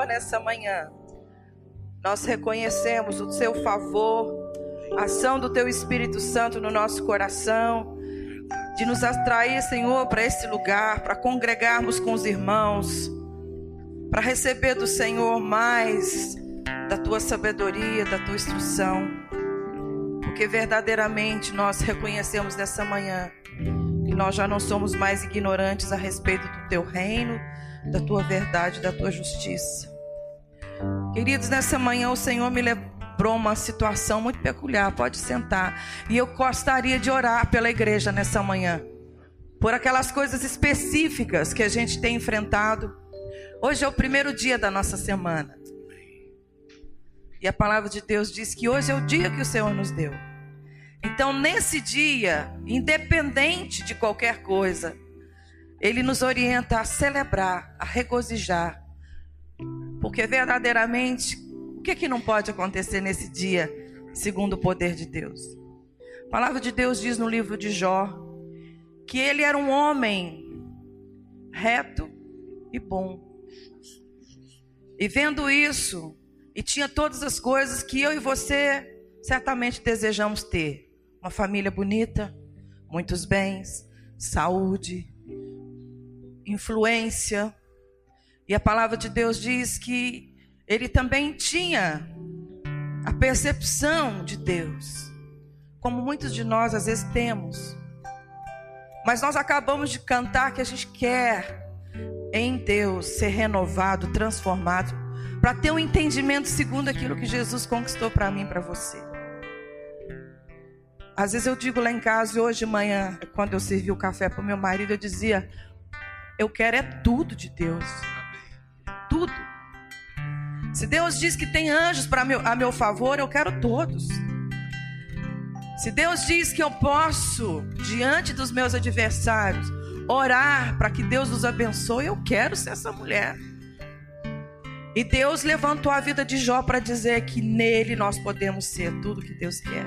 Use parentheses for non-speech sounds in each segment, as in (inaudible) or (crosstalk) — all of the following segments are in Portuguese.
Senhor, nessa manhã, nós reconhecemos o seu favor, a ação do teu Espírito Santo no nosso coração, de nos atrair, Senhor, para esse lugar, para congregarmos com os irmãos, para receber do Senhor mais da tua sabedoria, da tua instrução, porque verdadeiramente nós reconhecemos nessa manhã que nós já não somos mais ignorantes a respeito do teu reino, da tua verdade, da tua justiça. Queridos, nessa manhã o Senhor me lembrou uma situação muito peculiar. Pode sentar. E eu gostaria de orar pela igreja nessa manhã. Por aquelas coisas específicas que a gente tem enfrentado. Hoje é o primeiro dia da nossa semana. E a palavra de Deus diz que hoje é o dia que o Senhor nos deu. Então, nesse dia, independente de qualquer coisa, Ele nos orienta a celebrar, a regozijar. Porque verdadeiramente, o que, é que não pode acontecer nesse dia, segundo o poder de Deus? A palavra de Deus diz no livro de Jó que ele era um homem reto e bom. E vendo isso, e tinha todas as coisas que eu e você certamente desejamos ter uma família bonita, muitos bens, saúde, influência. E a palavra de Deus diz que ele também tinha a percepção de Deus, como muitos de nós às vezes temos. Mas nós acabamos de cantar que a gente quer em Deus ser renovado, transformado, para ter um entendimento segundo aquilo que Jesus conquistou para mim, para você. Às vezes eu digo lá em casa, hoje de manhã, quando eu servi o café para o meu marido, eu dizia: Eu quero é tudo de Deus. Tudo. Se Deus diz que tem anjos para meu, a meu favor, eu quero todos. Se Deus diz que eu posso, diante dos meus adversários, orar para que Deus nos abençoe, eu quero ser essa mulher. E Deus levantou a vida de Jó para dizer que nele nós podemos ser tudo que Deus quer.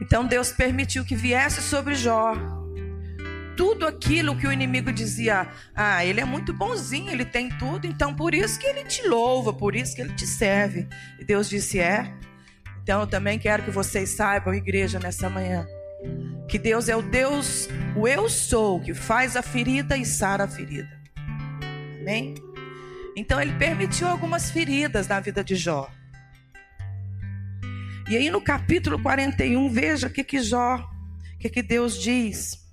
Então Deus permitiu que viesse sobre Jó tudo aquilo que o inimigo dizia: "Ah, ele é muito bonzinho, ele tem tudo, então por isso que ele te louva, por isso que ele te serve". E Deus disse: "É". Então eu também quero que vocês saibam, igreja, nessa manhã, que Deus é o Deus, o eu sou, que faz a ferida e sara a ferida. Amém? Então ele permitiu algumas feridas na vida de Jó. E aí no capítulo 41, veja o que que Jó, o que que Deus diz.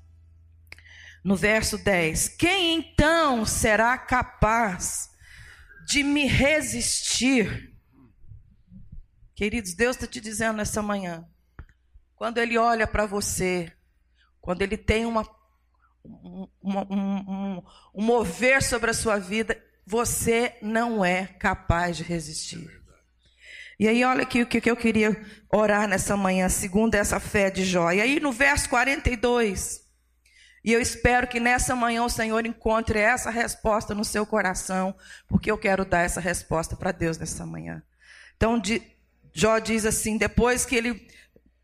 No verso 10: Quem então será capaz de me resistir? Queridos, Deus está te dizendo nessa manhã. Quando Ele olha para você, quando Ele tem uma, um, um, um, um mover sobre a sua vida, você não é capaz de resistir. E aí, olha aqui o que eu queria orar nessa manhã, segundo essa fé de Jó. E aí, no verso 42, e eu espero que nessa manhã o Senhor encontre essa resposta no seu coração, porque eu quero dar essa resposta para Deus nessa manhã. Então, Jó diz assim: depois que ele,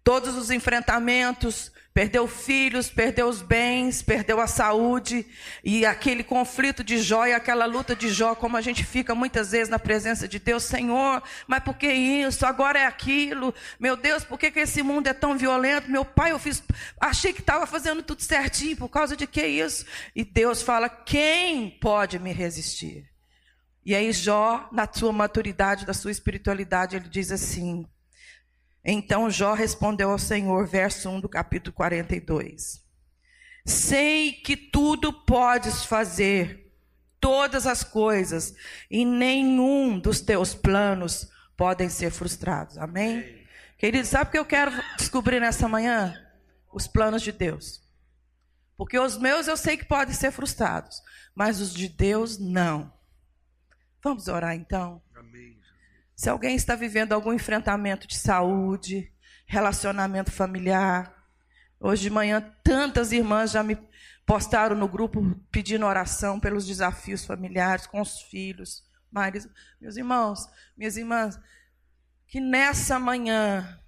todos os enfrentamentos, Perdeu filhos, perdeu os bens, perdeu a saúde. E aquele conflito de Jó e aquela luta de Jó, como a gente fica muitas vezes na presença de Deus, Senhor, mas por que isso? Agora é aquilo. Meu Deus, por que, que esse mundo é tão violento? Meu pai, eu fiz, achei que estava fazendo tudo certinho, por causa de que isso? E Deus fala: quem pode me resistir? E aí, Jó, na sua maturidade, da sua espiritualidade, ele diz assim: então Jó respondeu ao Senhor, verso 1 do capítulo 42. Sei que tudo podes fazer, todas as coisas, e nenhum dos teus planos podem ser frustrados. Amém? Querido, sabe o que eu quero descobrir nessa manhã? Os planos de Deus. Porque os meus eu sei que podem ser frustrados, mas os de Deus não. Vamos orar então? Se alguém está vivendo algum enfrentamento de saúde, relacionamento familiar, hoje de manhã tantas irmãs já me postaram no grupo pedindo oração pelos desafios familiares com os filhos, maridos. Meus irmãos, minhas irmãs, que nessa manhã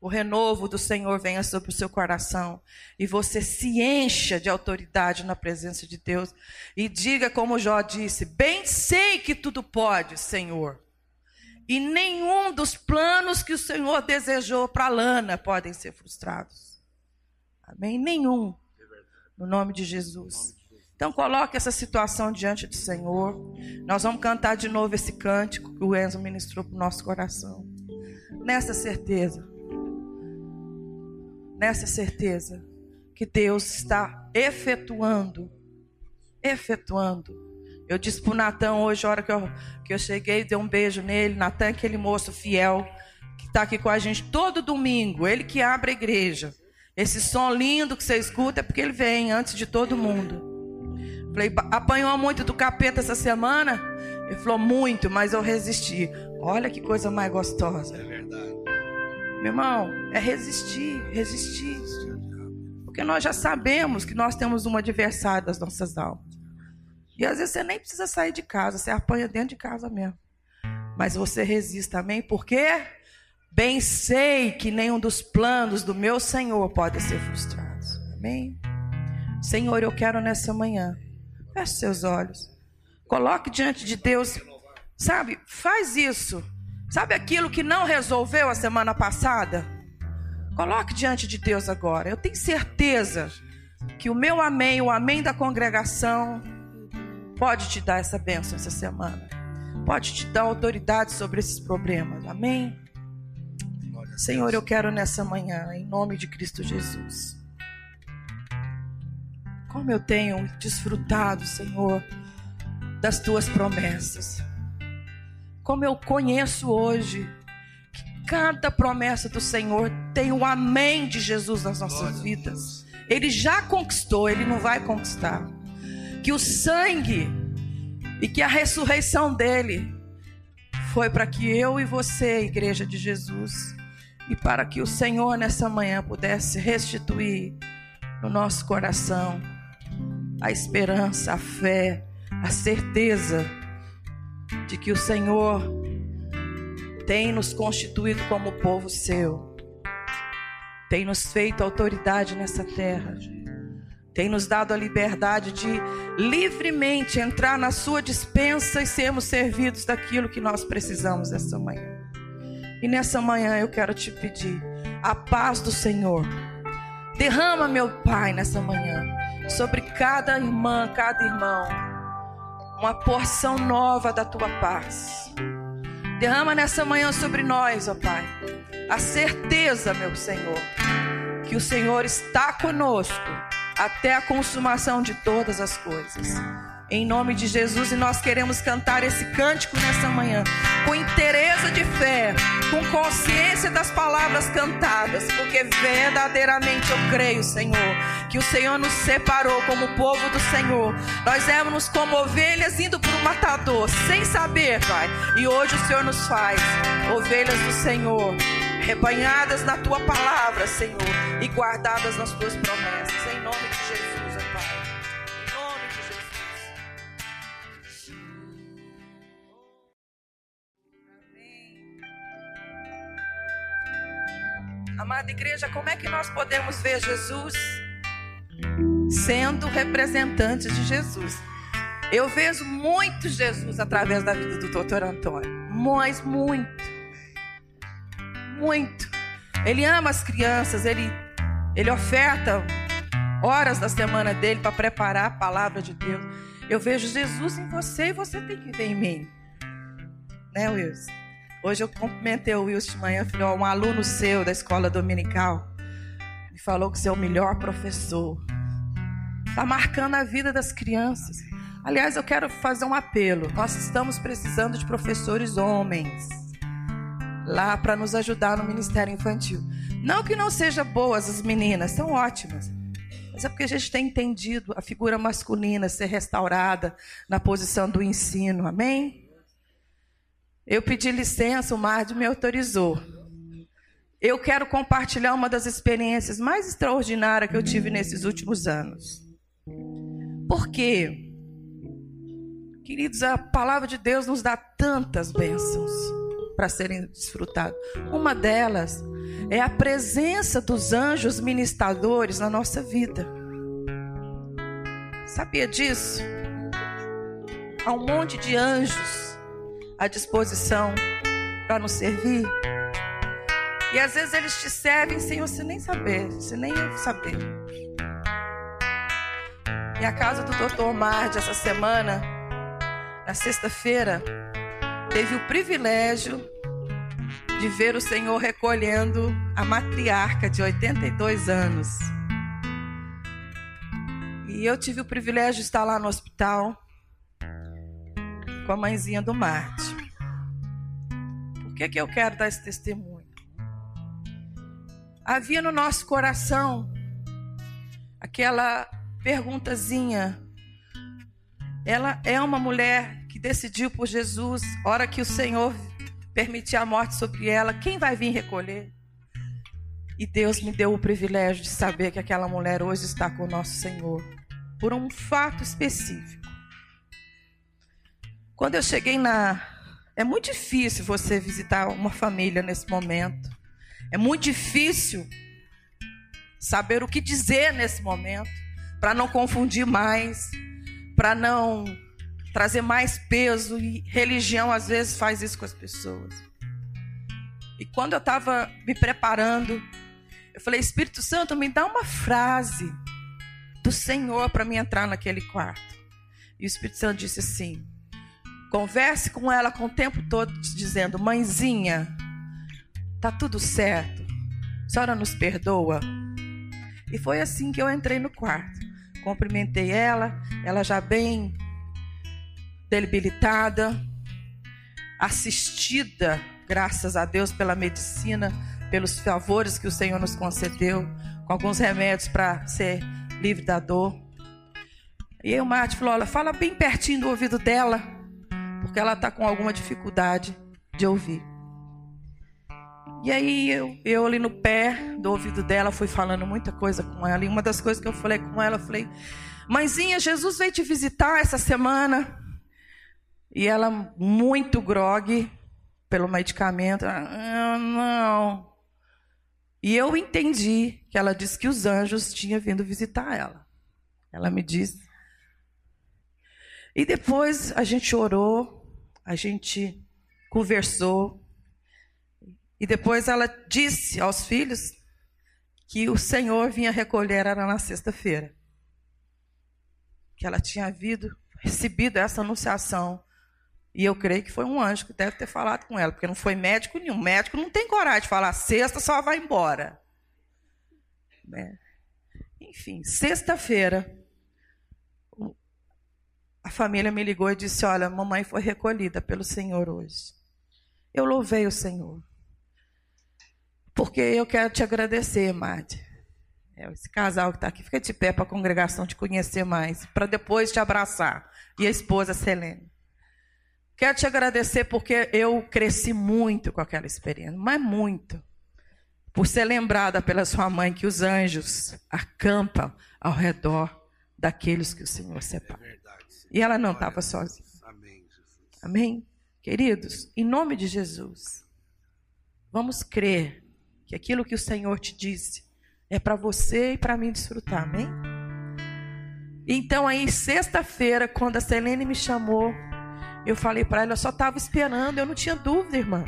o renovo do Senhor venha sobre o seu coração e você se encha de autoridade na presença de Deus e diga como Jó disse: Bem sei que tudo pode, Senhor. E nenhum dos planos que o Senhor desejou para Lana podem ser frustrados. Amém? Nenhum. No nome de Jesus. Então coloque essa situação diante do Senhor. Nós vamos cantar de novo esse cântico que o Enzo ministrou para o nosso coração. Nessa certeza. Nessa certeza que Deus está efetuando. Efetuando eu disse para o Natan hoje, a hora que eu, que eu cheguei, dei um beijo nele. Natan é aquele moço fiel que está aqui com a gente todo domingo. Ele que abre a igreja. Esse som lindo que você escuta é porque ele vem antes de todo mundo. Falei, apanhou muito do capeta essa semana? Ele falou, muito, mas eu resisti. Olha que coisa mais gostosa. É verdade. Meu irmão, é resistir, resistir. Porque nós já sabemos que nós temos um adversário das nossas almas. E às vezes você nem precisa sair de casa, você apanha dentro de casa mesmo. Mas você resiste, amém? Porque bem sei que nenhum dos planos do meu Senhor pode ser frustrado. Amém? Senhor, eu quero nessa manhã. Feche seus olhos. Coloque diante de Deus. Sabe, faz isso. Sabe aquilo que não resolveu a semana passada? Coloque diante de Deus agora. Eu tenho certeza que o meu amém, o amém da congregação, pode te dar essa bênção essa semana. Pode te dar autoridade sobre esses problemas. Amém? Senhor, eu quero nessa manhã, em nome de Cristo Jesus. Como eu tenho desfrutado, Senhor, das tuas promessas. Como eu conheço hoje que cada promessa do Senhor tem o amém de Jesus nas nossas vidas. Ele já conquistou, ele não vai conquistar que o sangue e que a ressurreição dele foi para que eu e você, igreja de Jesus, e para que o Senhor nessa manhã pudesse restituir no nosso coração a esperança, a fé, a certeza de que o Senhor tem nos constituído como povo seu, tem nos feito autoridade nessa terra tem nos dado a liberdade de livremente entrar na sua dispensa e sermos servidos daquilo que nós precisamos essa manhã. E nessa manhã eu quero te pedir a paz do Senhor. Derrama, meu Pai, nessa manhã, sobre cada irmã, cada irmão, uma porção nova da tua paz. Derrama nessa manhã sobre nós, ó Pai, a certeza, meu Senhor, que o Senhor está conosco até a consumação de todas as coisas. Em nome de Jesus, e nós queremos cantar esse cântico nessa manhã, com interesse de fé, com consciência das palavras cantadas, porque verdadeiramente eu creio, Senhor, que o Senhor nos separou como povo do Senhor. Nós éramos como ovelhas indo para o matador, sem saber, Pai, e hoje o Senhor nos faz ovelhas do Senhor rebanhadas na tua palavra, Senhor, e guardadas nas tuas promessas. Em nome de Jesus, ó Pai. Amém. Amada igreja, como é que nós podemos ver Jesus sendo representantes de Jesus? Eu vejo muito Jesus através da vida do doutor Antônio, mas muito muito. Ele ama as crianças, ele, ele oferta horas da semana dele para preparar a palavra de Deus. Eu vejo Jesus em você e você tem que ver em mim. Né, Wilson? Hoje eu cumprimentei o Wilson de manhã, falei, ó, um aluno seu da escola dominical me falou que você é o melhor professor. Está marcando a vida das crianças. Aliás, eu quero fazer um apelo. Nós estamos precisando de professores homens lá para nos ajudar no ministério infantil. Não que não seja boas as meninas, são ótimas. Mas é porque a gente tem entendido a figura masculina ser restaurada na posição do ensino. Amém? Eu pedi licença, o Marde me autorizou. Eu quero compartilhar uma das experiências mais extraordinárias que eu tive nesses últimos anos. Por quê? Queridos, a palavra de Deus nos dá tantas bênçãos para serem desfrutados. Uma delas é a presença dos anjos ministradores na nossa vida. Sabia disso? Há um monte de anjos à disposição para nos servir. E às vezes eles te servem sem você nem saber, você nem saber. E a casa do Dr. Omar, essa semana, na sexta-feira, teve o privilégio de ver o Senhor recolhendo a matriarca de 82 anos. E eu tive o privilégio de estar lá no hospital com a mãezinha do Marte. Por que, que eu quero dar esse testemunho? Havia no nosso coração aquela perguntazinha. Ela é uma mulher que decidiu por Jesus, hora que o Senhor permitir a morte sobre ela, quem vai vir recolher? E Deus me deu o privilégio de saber que aquela mulher hoje está com o nosso Senhor, por um fato específico. Quando eu cheguei na. É muito difícil você visitar uma família nesse momento. É muito difícil saber o que dizer nesse momento, para não confundir mais, para não trazer mais peso e religião às vezes faz isso com as pessoas. E quando eu estava me preparando, eu falei: Espírito Santo, me dá uma frase do Senhor para me entrar naquele quarto. E o Espírito Santo disse assim: converse com ela com o tempo todo, dizendo: Mãezinha, tá tudo certo, a senhora nos perdoa. E foi assim que eu entrei no quarto. Cumprimentei ela, ela já bem debilitada, assistida, graças a Deus, pela medicina, pelos favores que o Senhor nos concedeu, com alguns remédios para ser livre da dor. E aí o Marte falou: olha, fala bem pertinho do ouvido dela, porque ela está com alguma dificuldade de ouvir. E aí eu, eu ali no pé do ouvido dela fui falando muita coisa com ela. E uma das coisas que eu falei com ela, eu falei, Mãezinha, Jesus veio te visitar essa semana. E ela muito grogue pelo medicamento. Ah, não. E eu entendi que ela disse que os anjos tinham vindo visitar ela. Ela me disse. E depois a gente orou, a gente conversou. E depois ela disse aos filhos que o Senhor vinha recolher ela na sexta-feira. Que ela tinha havido, recebido essa anunciação e eu creio que foi um anjo que deve ter falado com ela, porque não foi médico nenhum. Médico não tem coragem de falar, sexta só vai embora. Né? Enfim, sexta-feira, a família me ligou e disse: Olha, mamãe foi recolhida pelo Senhor hoje. Eu louvei o Senhor. Porque eu quero te agradecer, Madi. É, esse casal que está aqui, fica de pé para a congregação te conhecer mais, para depois te abraçar. E a esposa Selene. Quero te agradecer porque eu cresci muito com aquela experiência, mas muito. Por ser lembrada pela sua mãe que os anjos acampam ao redor daqueles que o Senhor separa. É e ela não estava sozinha. Amém, Amém? Queridos, em nome de Jesus, vamos crer que aquilo que o Senhor te disse é para você e para mim desfrutar. Amém? Então, aí, sexta-feira, quando a Selene me chamou, eu falei para ela, eu só estava esperando, eu não tinha dúvida, irmã.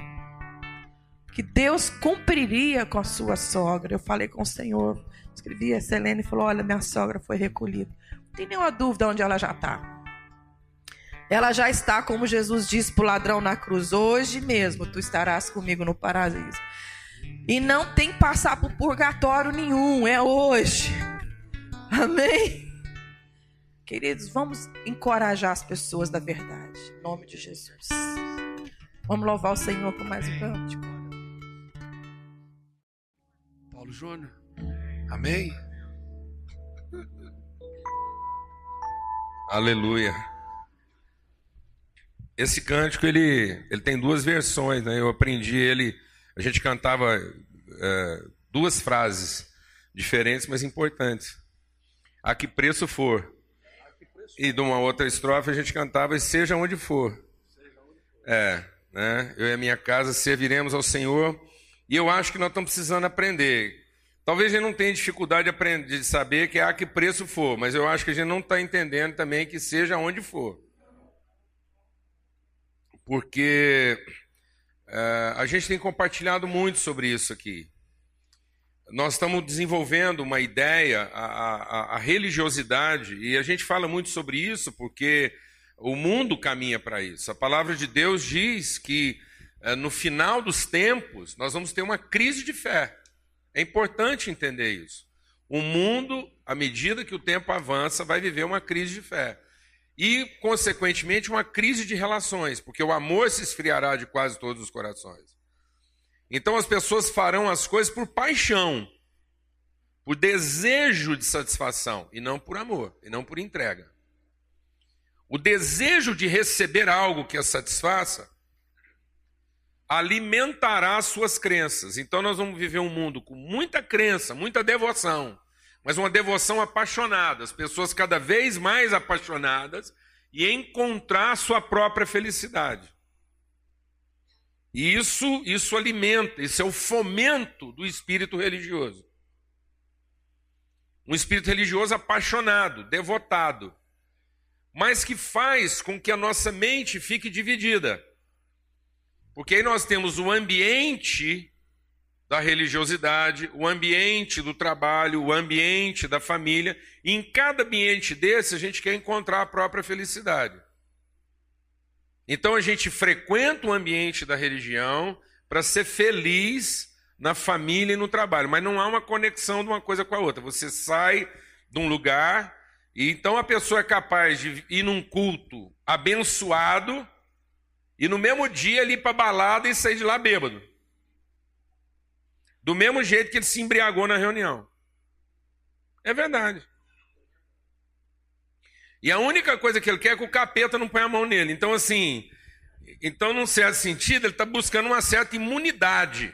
Que Deus cumpriria com a sua sogra. Eu falei com o Senhor. Escrevi a Selene e falou: Olha, minha sogra foi recolhida. Não tem nenhuma dúvida onde ela já está. Ela já está, como Jesus disse para o ladrão na cruz: Hoje mesmo tu estarás comigo no paraíso. E não tem que passar por purgatório nenhum, é hoje. Amém? Queridos, vamos encorajar as pessoas da verdade. Em nome de Jesus. Vamos louvar o Senhor com mais um cântico. Paulo Júnior. Amém. (laughs) Aleluia. Esse cântico ele, ele tem duas versões, né? Eu aprendi ele. A gente cantava é, duas frases diferentes, mas importantes. A que preço for. E de uma outra estrofe a gente cantava, seja onde for. É, né? Eu e a minha casa serviremos ao Senhor E eu acho que nós estamos precisando aprender. Talvez a gente não tenha dificuldade de, aprender, de saber que a que preço for, mas eu acho que a gente não está entendendo também que seja onde for. Porque uh, a gente tem compartilhado muito sobre isso aqui. Nós estamos desenvolvendo uma ideia, a, a, a religiosidade, e a gente fala muito sobre isso porque o mundo caminha para isso. A palavra de Deus diz que uh, no final dos tempos nós vamos ter uma crise de fé. É importante entender isso. O mundo, à medida que o tempo avança, vai viver uma crise de fé. E, consequentemente, uma crise de relações, porque o amor se esfriará de quase todos os corações. Então as pessoas farão as coisas por paixão, por desejo de satisfação, e não por amor, e não por entrega. O desejo de receber algo que a satisfaça alimentará as suas crenças. Então nós vamos viver um mundo com muita crença, muita devoção, mas uma devoção apaixonada, as pessoas cada vez mais apaixonadas e encontrar sua própria felicidade. E isso, isso alimenta, isso é o fomento do espírito religioso. Um espírito religioso apaixonado, devotado, mas que faz com que a nossa mente fique dividida. Porque aí nós temos o ambiente da religiosidade, o ambiente do trabalho, o ambiente da família, e em cada ambiente desse a gente quer encontrar a própria felicidade. Então a gente frequenta o ambiente da religião para ser feliz na família e no trabalho, mas não há uma conexão de uma coisa com a outra. Você sai de um lugar e então a pessoa é capaz de ir num culto abençoado e no mesmo dia ir para balada e sair de lá bêbado. Do mesmo jeito que ele se embriagou na reunião. É verdade. E a única coisa que ele quer é que o capeta não ponha a mão nele. Então, assim, então, num certo sentido, ele está buscando uma certa imunidade.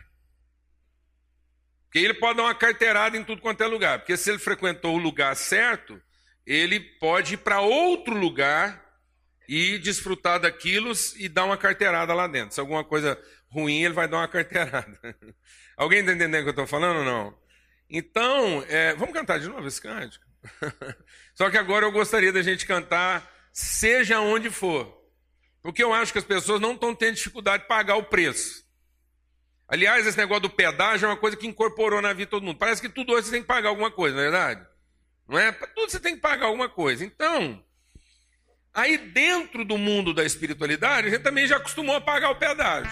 Porque ele pode dar uma carteirada em tudo quanto é lugar. Porque se ele frequentou o lugar certo, ele pode ir para outro lugar e desfrutar daquilo e dar uma carteirada lá dentro. Se alguma coisa ruim, ele vai dar uma (laughs) carteirada. Alguém está entendendo o que eu estou falando ou não? Então, é, vamos cantar de novo esse cântico? (laughs) Só que agora eu gostaria da gente cantar, seja onde for. Porque eu acho que as pessoas não estão tendo dificuldade de pagar o preço. Aliás, esse negócio do pedágio é uma coisa que incorporou na vida de todo mundo. Parece que tudo hoje você tem que pagar alguma coisa, não é verdade? Não é? Para tudo você tem que pagar alguma coisa. Então, Aí dentro do mundo da espiritualidade, a gente também já acostumou a pagar o pedágio.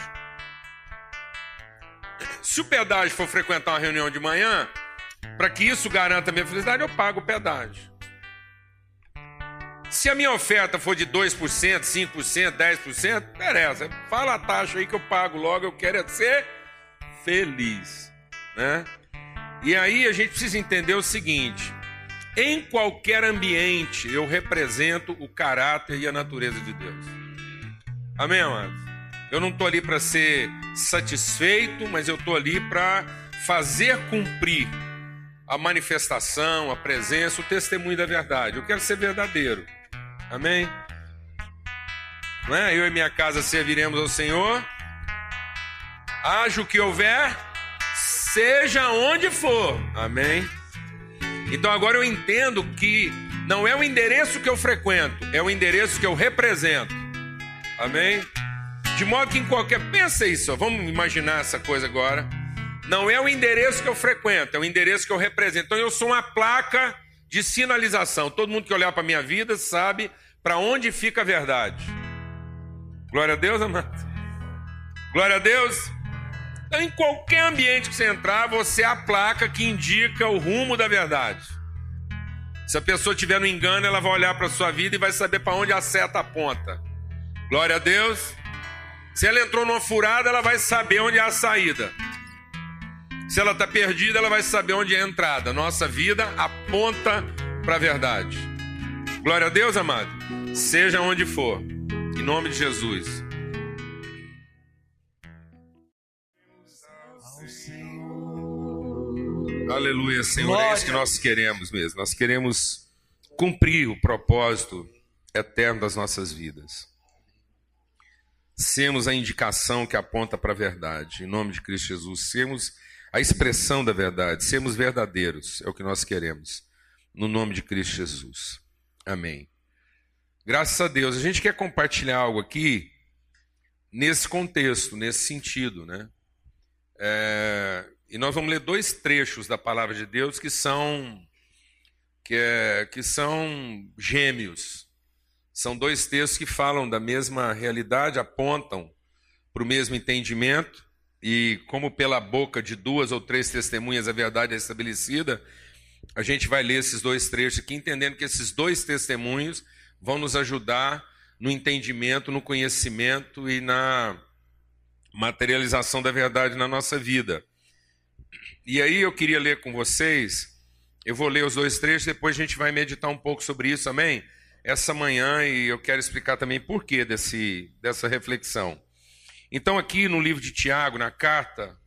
Se o pedágio for frequentar uma reunião de manhã, para que isso garanta a minha felicidade, eu pago o pedágio. Se a minha oferta for de 2%, 5%, 10%, interessa. Fala a taxa aí que eu pago logo, eu quero é ser feliz. Né? E aí a gente precisa entender o seguinte: em qualquer ambiente, eu represento o caráter e a natureza de Deus. Amém, amados? Eu não estou ali para ser satisfeito, mas eu estou ali para fazer cumprir a manifestação, a presença, o testemunho da verdade. Eu quero ser verdadeiro. Amém? Não é? Eu e minha casa serviremos ao Senhor. Haja o que houver, seja onde for. Amém? Então agora eu entendo que não é o endereço que eu frequento, é o endereço que eu represento. Amém? De modo que em qualquer. Pensa isso, vamos imaginar essa coisa agora. Não é o endereço que eu frequento, é o endereço que eu represento. Então eu sou uma placa de sinalização. Todo mundo que olhar para a minha vida sabe para onde fica a verdade. Glória a Deus, amado. Glória a Deus. Então, em qualquer ambiente que você entrar, você é a placa que indica o rumo da verdade. Se a pessoa estiver no engano, ela vai olhar para a sua vida e vai saber para onde a seta aponta. Glória a Deus. Se ela entrou numa furada, ela vai saber onde é a saída. Se ela está perdida, ela vai saber onde é a entrada. Nossa vida aponta para a verdade. Glória a Deus, amado. Seja onde for, em nome de Jesus. Aleluia, Senhor. Glória. É isso que nós queremos mesmo. Nós queremos cumprir o propósito eterno das nossas vidas. sermos a indicação que aponta para a verdade, em nome de Cristo Jesus, sermos a expressão da verdade, sermos verdadeiros, é o que nós queremos, no nome de Cristo Jesus. Amém. Graças a Deus, a gente quer compartilhar algo aqui nesse contexto, nesse sentido, né? É, e nós vamos ler dois trechos da palavra de Deus que são que, é, que são gêmeos. São dois textos que falam da mesma realidade, apontam para o mesmo entendimento, e como pela boca de duas ou três testemunhas a verdade é estabelecida, a gente vai ler esses dois trechos aqui, entendendo que esses dois testemunhos vão nos ajudar no entendimento, no conhecimento e na materialização da verdade na nossa vida. E aí eu queria ler com vocês, eu vou ler os dois trechos, depois a gente vai meditar um pouco sobre isso, amém? Essa manhã, e eu quero explicar também por que dessa reflexão. Então, aqui no livro de Tiago, na carta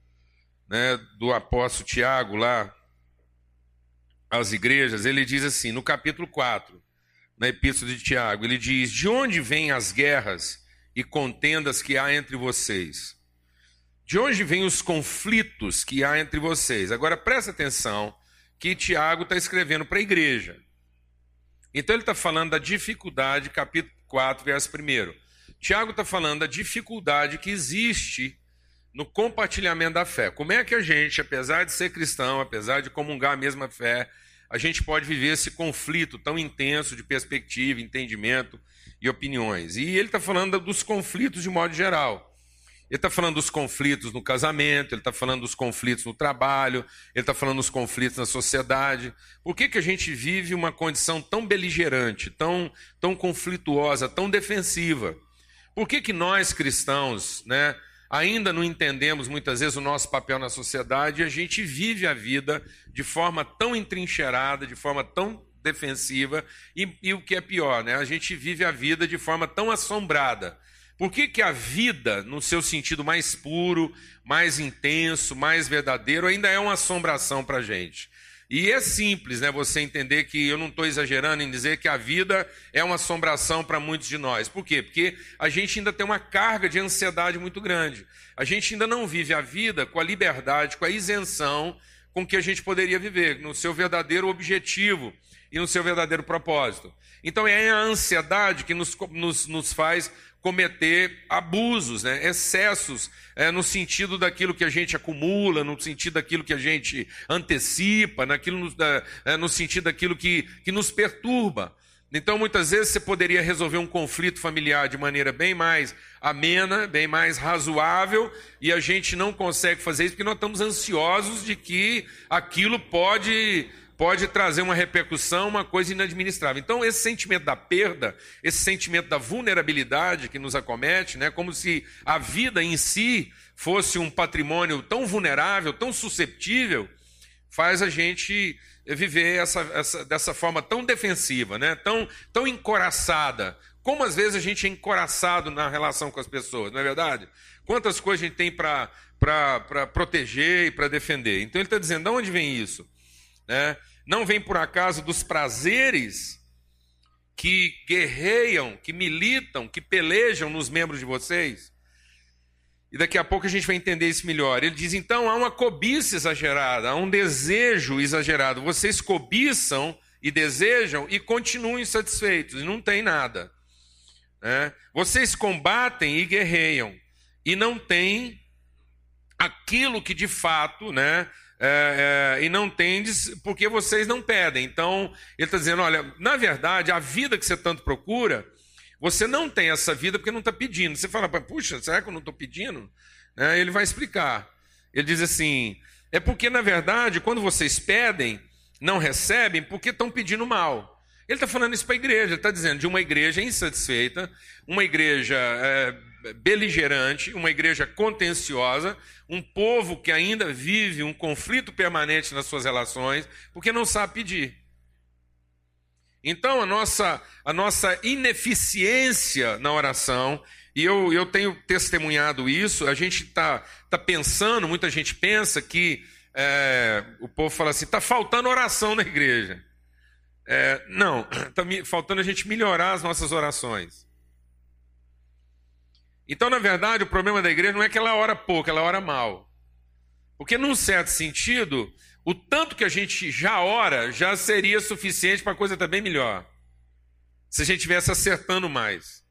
né, do apóstolo Tiago, lá às igrejas, ele diz assim, no capítulo 4, na epístola de Tiago, ele diz: De onde vêm as guerras e contendas que há entre vocês? De onde vêm os conflitos que há entre vocês? Agora presta atenção que Tiago está escrevendo para a igreja. Então ele está falando da dificuldade, capítulo 4, verso 1. Tiago está falando da dificuldade que existe no compartilhamento da fé. Como é que a gente, apesar de ser cristão, apesar de comungar a mesma fé, a gente pode viver esse conflito tão intenso de perspectiva, entendimento e opiniões? E ele está falando dos conflitos de modo geral. Ele está falando dos conflitos no casamento, ele está falando dos conflitos no trabalho, ele está falando dos conflitos na sociedade. Por que, que a gente vive uma condição tão beligerante, tão, tão conflituosa, tão defensiva? Por que, que nós cristãos né, ainda não entendemos muitas vezes o nosso papel na sociedade e a gente vive a vida de forma tão entrincheirada, de forma tão defensiva e, e o que é pior, né, a gente vive a vida de forma tão assombrada por que, que a vida, no seu sentido mais puro, mais intenso, mais verdadeiro, ainda é uma assombração para a gente? E é simples, né? Você entender que eu não estou exagerando em dizer que a vida é uma assombração para muitos de nós. Por quê? Porque a gente ainda tem uma carga de ansiedade muito grande. A gente ainda não vive a vida com a liberdade, com a isenção com que a gente poderia viver, no seu verdadeiro objetivo e no seu verdadeiro propósito. Então é a ansiedade que nos, nos, nos faz cometer abusos, né? excessos, é, no sentido daquilo que a gente acumula, no sentido daquilo que a gente antecipa, naquilo, no, é, no sentido daquilo que, que nos perturba. Então, muitas vezes você poderia resolver um conflito familiar de maneira bem mais amena, bem mais razoável, e a gente não consegue fazer isso porque nós estamos ansiosos de que aquilo pode pode trazer uma repercussão, uma coisa inadministrável. Então, esse sentimento da perda, esse sentimento da vulnerabilidade que nos acomete, né, como se a vida em si fosse um patrimônio tão vulnerável, tão susceptível, faz a gente viver essa, essa, dessa forma tão defensiva, né, tão, tão encoraçada. Como às vezes a gente é encoraçado na relação com as pessoas, não é verdade? Quantas coisas a gente tem para proteger e para defender. Então ele está dizendo, de onde vem isso? Né? não vem por acaso dos prazeres que guerreiam, que militam, que pelejam nos membros de vocês? E daqui a pouco a gente vai entender isso melhor. Ele diz: então há uma cobiça exagerada, há um desejo exagerado. Vocês cobiçam e desejam e continuam insatisfeitos, e não tem nada. Né? Vocês combatem e guerreiam, e não têm aquilo que de fato né, é, é, e não tendes porque vocês não pedem. Então, ele está dizendo: olha, na verdade, a vida que você tanto procura, você não tem essa vida porque não está pedindo. Você fala, puxa, será que eu não estou pedindo? É, ele vai explicar. Ele diz assim: é porque, na verdade, quando vocês pedem, não recebem porque estão pedindo mal. Ele está falando isso para a igreja, está dizendo de uma igreja insatisfeita, uma igreja é, beligerante, uma igreja contenciosa, um povo que ainda vive um conflito permanente nas suas relações, porque não sabe pedir. Então, a nossa, a nossa ineficiência na oração, e eu, eu tenho testemunhado isso, a gente está tá pensando, muita gente pensa que é, o povo fala assim: está faltando oração na igreja. É, não, (clears throat) está faltando a gente melhorar as nossas orações. Então, na verdade, o problema da igreja não é que ela ora pouco, ela ora mal. Porque, num certo sentido, o tanto que a gente já ora já seria suficiente para a coisa estar bem melhor. Se a gente estivesse acertando mais.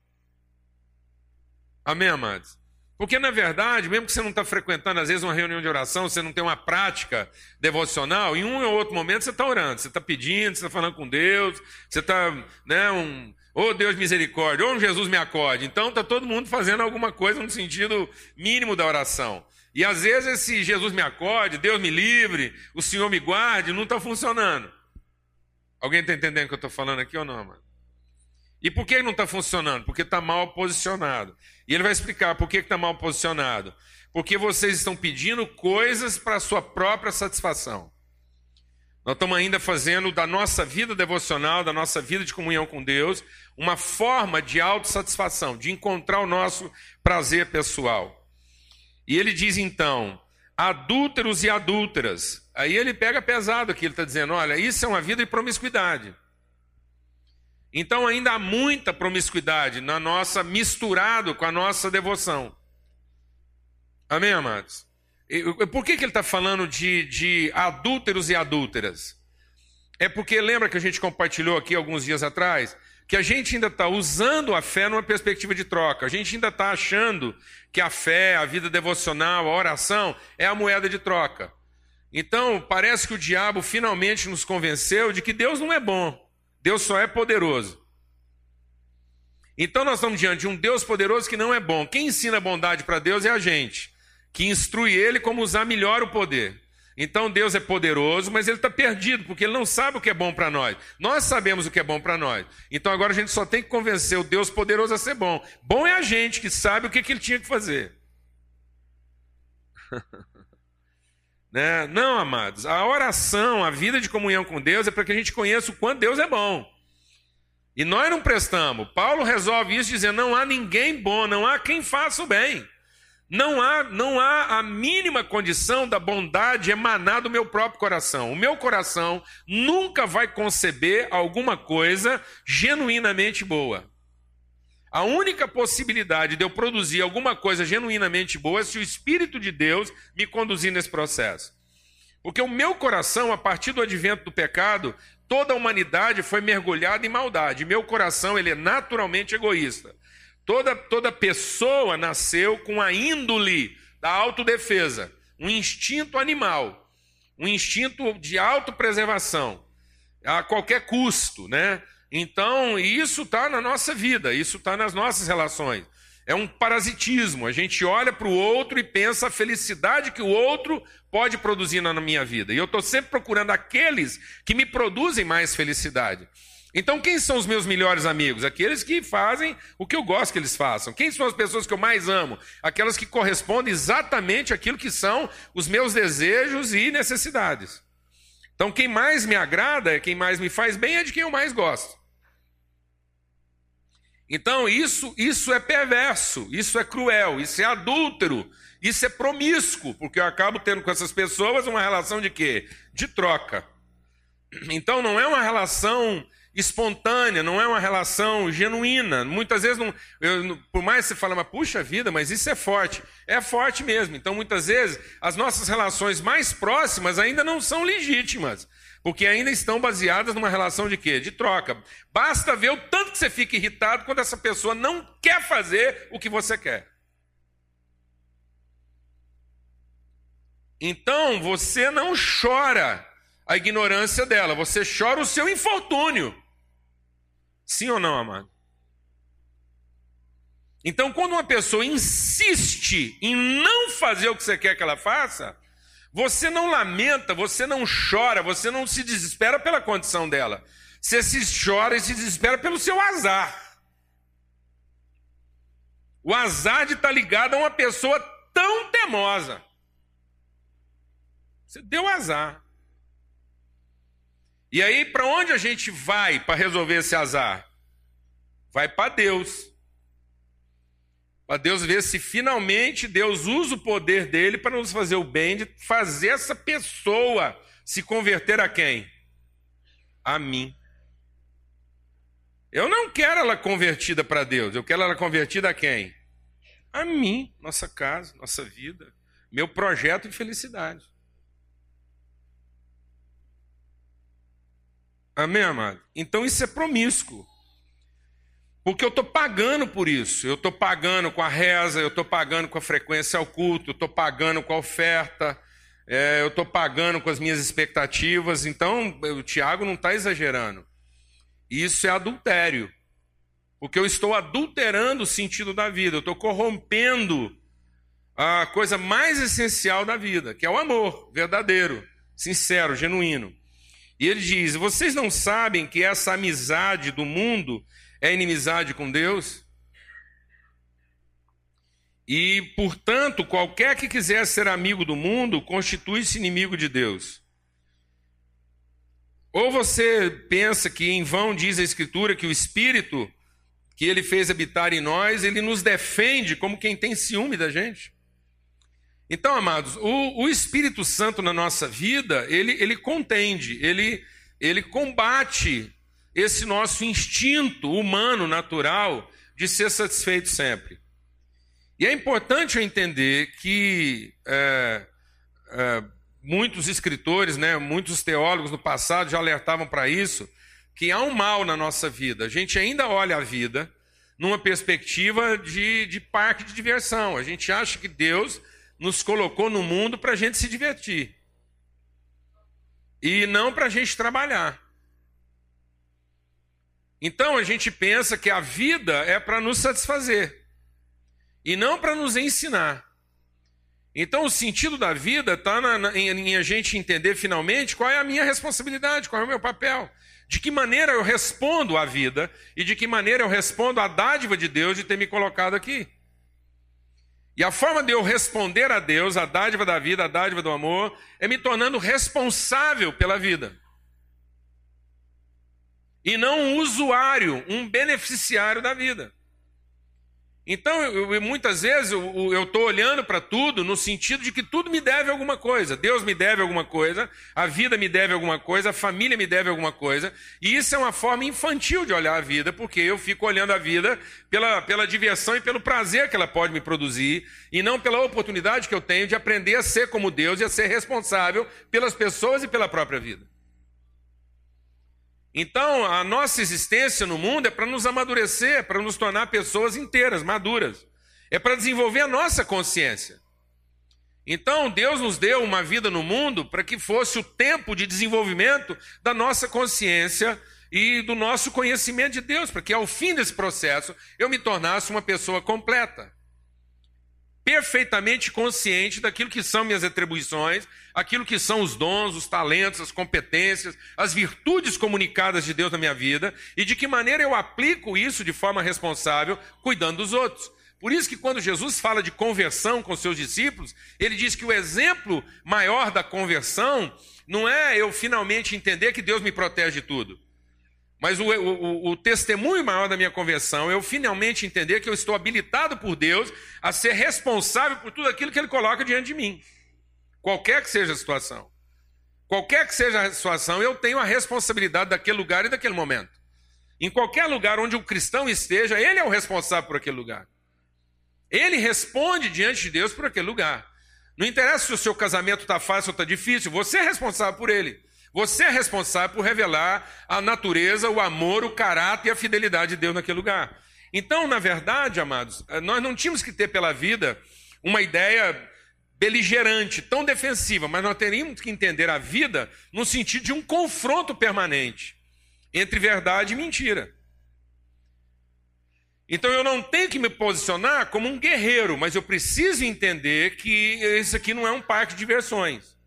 Amém, amados? Porque, na verdade, mesmo que você não está frequentando, às vezes, uma reunião de oração, você não tem uma prática devocional, em um ou outro momento você está orando, você está pedindo, você está falando com Deus, você está, né, um, oh Deus misericórdia, ou oh, Jesus me acorde. Então, está todo mundo fazendo alguma coisa no sentido mínimo da oração. E às vezes esse Jesus me acorde, Deus me livre, o Senhor me guarde, não está funcionando. Alguém está entendendo o que eu estou falando aqui ou não, mano? E por que não está funcionando? Porque está mal posicionado. E ele vai explicar por que está mal posicionado. Porque vocês estão pedindo coisas para a sua própria satisfação. Nós estamos ainda fazendo da nossa vida devocional, da nossa vida de comunhão com Deus, uma forma de autossatisfação, de encontrar o nosso prazer pessoal. E ele diz então: adúlteros e adúlteras. Aí ele pega pesado aqui, ele está dizendo: olha, isso é uma vida de promiscuidade. Então ainda há muita promiscuidade na nossa, misturado com a nossa devoção. Amém, amados? Por que, que ele está falando de, de adúlteros e adúlteras? É porque lembra que a gente compartilhou aqui alguns dias atrás que a gente ainda está usando a fé numa perspectiva de troca. A gente ainda está achando que a fé, a vida devocional, a oração é a moeda de troca. Então, parece que o diabo finalmente nos convenceu de que Deus não é bom. Deus só é poderoso. Então nós estamos diante de um Deus poderoso que não é bom. Quem ensina bondade para Deus é a gente, que instrui ele como usar melhor o poder. Então Deus é poderoso, mas ele está perdido, porque ele não sabe o que é bom para nós. Nós sabemos o que é bom para nós. Então agora a gente só tem que convencer o Deus poderoso a ser bom. Bom é a gente que sabe o que, que ele tinha que fazer. (laughs) Né? Não, amados, a oração, a vida de comunhão com Deus é para que a gente conheça o quanto Deus é bom. E nós não prestamos. Paulo resolve isso dizendo: não há ninguém bom, não há quem faça o bem. Não há, não há a mínima condição da bondade emanar do meu próprio coração. O meu coração nunca vai conceber alguma coisa genuinamente boa. A única possibilidade de eu produzir alguma coisa genuinamente boa é se o Espírito de Deus me conduzir nesse processo. Porque o meu coração, a partir do advento do pecado, toda a humanidade foi mergulhada em maldade. Meu coração, ele é naturalmente egoísta. Toda, toda pessoa nasceu com a índole da autodefesa, um instinto animal, um instinto de autopreservação, a qualquer custo, né? Então, isso está na nossa vida, isso está nas nossas relações. É um parasitismo. A gente olha para o outro e pensa a felicidade que o outro pode produzir na minha vida. E eu estou sempre procurando aqueles que me produzem mais felicidade. Então, quem são os meus melhores amigos? Aqueles que fazem o que eu gosto que eles façam. Quem são as pessoas que eu mais amo? Aquelas que correspondem exatamente àquilo que são os meus desejos e necessidades. Então, quem mais me agrada, quem mais me faz bem, é de quem eu mais gosto. Então, isso, isso é perverso, isso é cruel, isso é adúltero, isso é promíscuo, porque eu acabo tendo com essas pessoas uma relação de quê? De troca. Então, não é uma relação espontânea, não é uma relação genuína. Muitas vezes, não, eu, por mais que você fale, mas puxa vida, mas isso é forte. É forte mesmo. Então, muitas vezes, as nossas relações mais próximas ainda não são legítimas. Porque ainda estão baseadas numa relação de quê? De troca. Basta ver o tanto que você fica irritado quando essa pessoa não quer fazer o que você quer. Então você não chora a ignorância dela, você chora o seu infortúnio. Sim ou não, amado? Então, quando uma pessoa insiste em não fazer o que você quer que ela faça, você não lamenta, você não chora, você não se desespera pela condição dela. Você se chora e se desespera pelo seu azar. O azar de estar ligado a uma pessoa tão temosa. Você deu azar. E aí, para onde a gente vai para resolver esse azar? Vai para Deus para Deus ver se finalmente Deus usa o poder dele para nos fazer o bem de fazer essa pessoa se converter a quem? A mim. Eu não quero ela convertida para Deus, eu quero ela convertida a quem? A mim, nossa casa, nossa vida, meu projeto de felicidade. Amém, amado? Então isso é promíscuo. Porque eu estou pagando por isso. Eu estou pagando com a reza, eu estou pagando com a frequência ao culto, eu estou pagando com a oferta, é, eu estou pagando com as minhas expectativas. Então, o Tiago não está exagerando. Isso é adultério. Porque eu estou adulterando o sentido da vida, eu estou corrompendo a coisa mais essencial da vida, que é o amor verdadeiro, sincero, genuíno. E ele diz: Vocês não sabem que essa amizade do mundo é inimizade com Deus? E, portanto, qualquer que quiser ser amigo do mundo constitui-se inimigo de Deus. Ou você pensa que em vão diz a Escritura que o Espírito que ele fez habitar em nós, ele nos defende como quem tem ciúme da gente. Então, amados, o, o Espírito Santo na nossa vida, ele, ele contende, ele, ele combate esse nosso instinto humano, natural, de ser satisfeito sempre. E é importante eu entender que é, é, muitos escritores, né, muitos teólogos no passado já alertavam para isso, que há um mal na nossa vida. A gente ainda olha a vida numa perspectiva de, de parque de diversão. A gente acha que Deus nos colocou no mundo para a gente se divertir. E não para a gente trabalhar. Então a gente pensa que a vida é para nos satisfazer e não para nos ensinar. Então o sentido da vida está em, em a gente entender finalmente qual é a minha responsabilidade, qual é o meu papel, de que maneira eu respondo à vida e de que maneira eu respondo à dádiva de Deus de ter me colocado aqui. E a forma de eu responder a Deus, a dádiva da vida, a dádiva do amor, é me tornando responsável pela vida e não um usuário, um beneficiário da vida. Então, eu, muitas vezes eu estou olhando para tudo no sentido de que tudo me deve alguma coisa. Deus me deve alguma coisa, a vida me deve alguma coisa, a família me deve alguma coisa. E isso é uma forma infantil de olhar a vida, porque eu fico olhando a vida pela, pela diversão e pelo prazer que ela pode me produzir, e não pela oportunidade que eu tenho de aprender a ser como Deus e a ser responsável pelas pessoas e pela própria vida. Então, a nossa existência no mundo é para nos amadurecer, para nos tornar pessoas inteiras, maduras. É para desenvolver a nossa consciência. Então, Deus nos deu uma vida no mundo para que fosse o tempo de desenvolvimento da nossa consciência e do nosso conhecimento de Deus, para que ao fim desse processo eu me tornasse uma pessoa completa perfeitamente consciente daquilo que são minhas atribuições, aquilo que são os dons, os talentos, as competências, as virtudes comunicadas de Deus na minha vida e de que maneira eu aplico isso de forma responsável, cuidando dos outros. Por isso que quando Jesus fala de conversão com seus discípulos, ele diz que o exemplo maior da conversão não é eu finalmente entender que Deus me protege de tudo. Mas o, o, o, testemunho maior da minha conversão é eu finalmente entender que eu estou habilitado por Deus a ser responsável por tudo aquilo que Ele coloca diante de mim. Qualquer que seja a situação. Qualquer que seja a situação, eu tenho a responsabilidade daquele lugar e daquele momento. Em qualquer lugar onde o cristão esteja, ele é o responsável por aquele lugar. Ele responde diante de Deus por aquele lugar. Não interessa se o seu casamento está fácil ou está difícil, você é responsável por ele. Você é responsável por revelar a natureza, o amor, o caráter e a fidelidade de Deus naquele lugar. Então, na verdade, amados, eh, nós não tínhamos que ter pela vida uma ideia beligerante, tão defensiva, mas nós teríamos que entender a vida no sentido de um confronto permanente entre verdade e mentira. Então eu não tenho que me posicionar como um guerreiro, mas eu preciso entender que isso aqui não é um parque de diversões.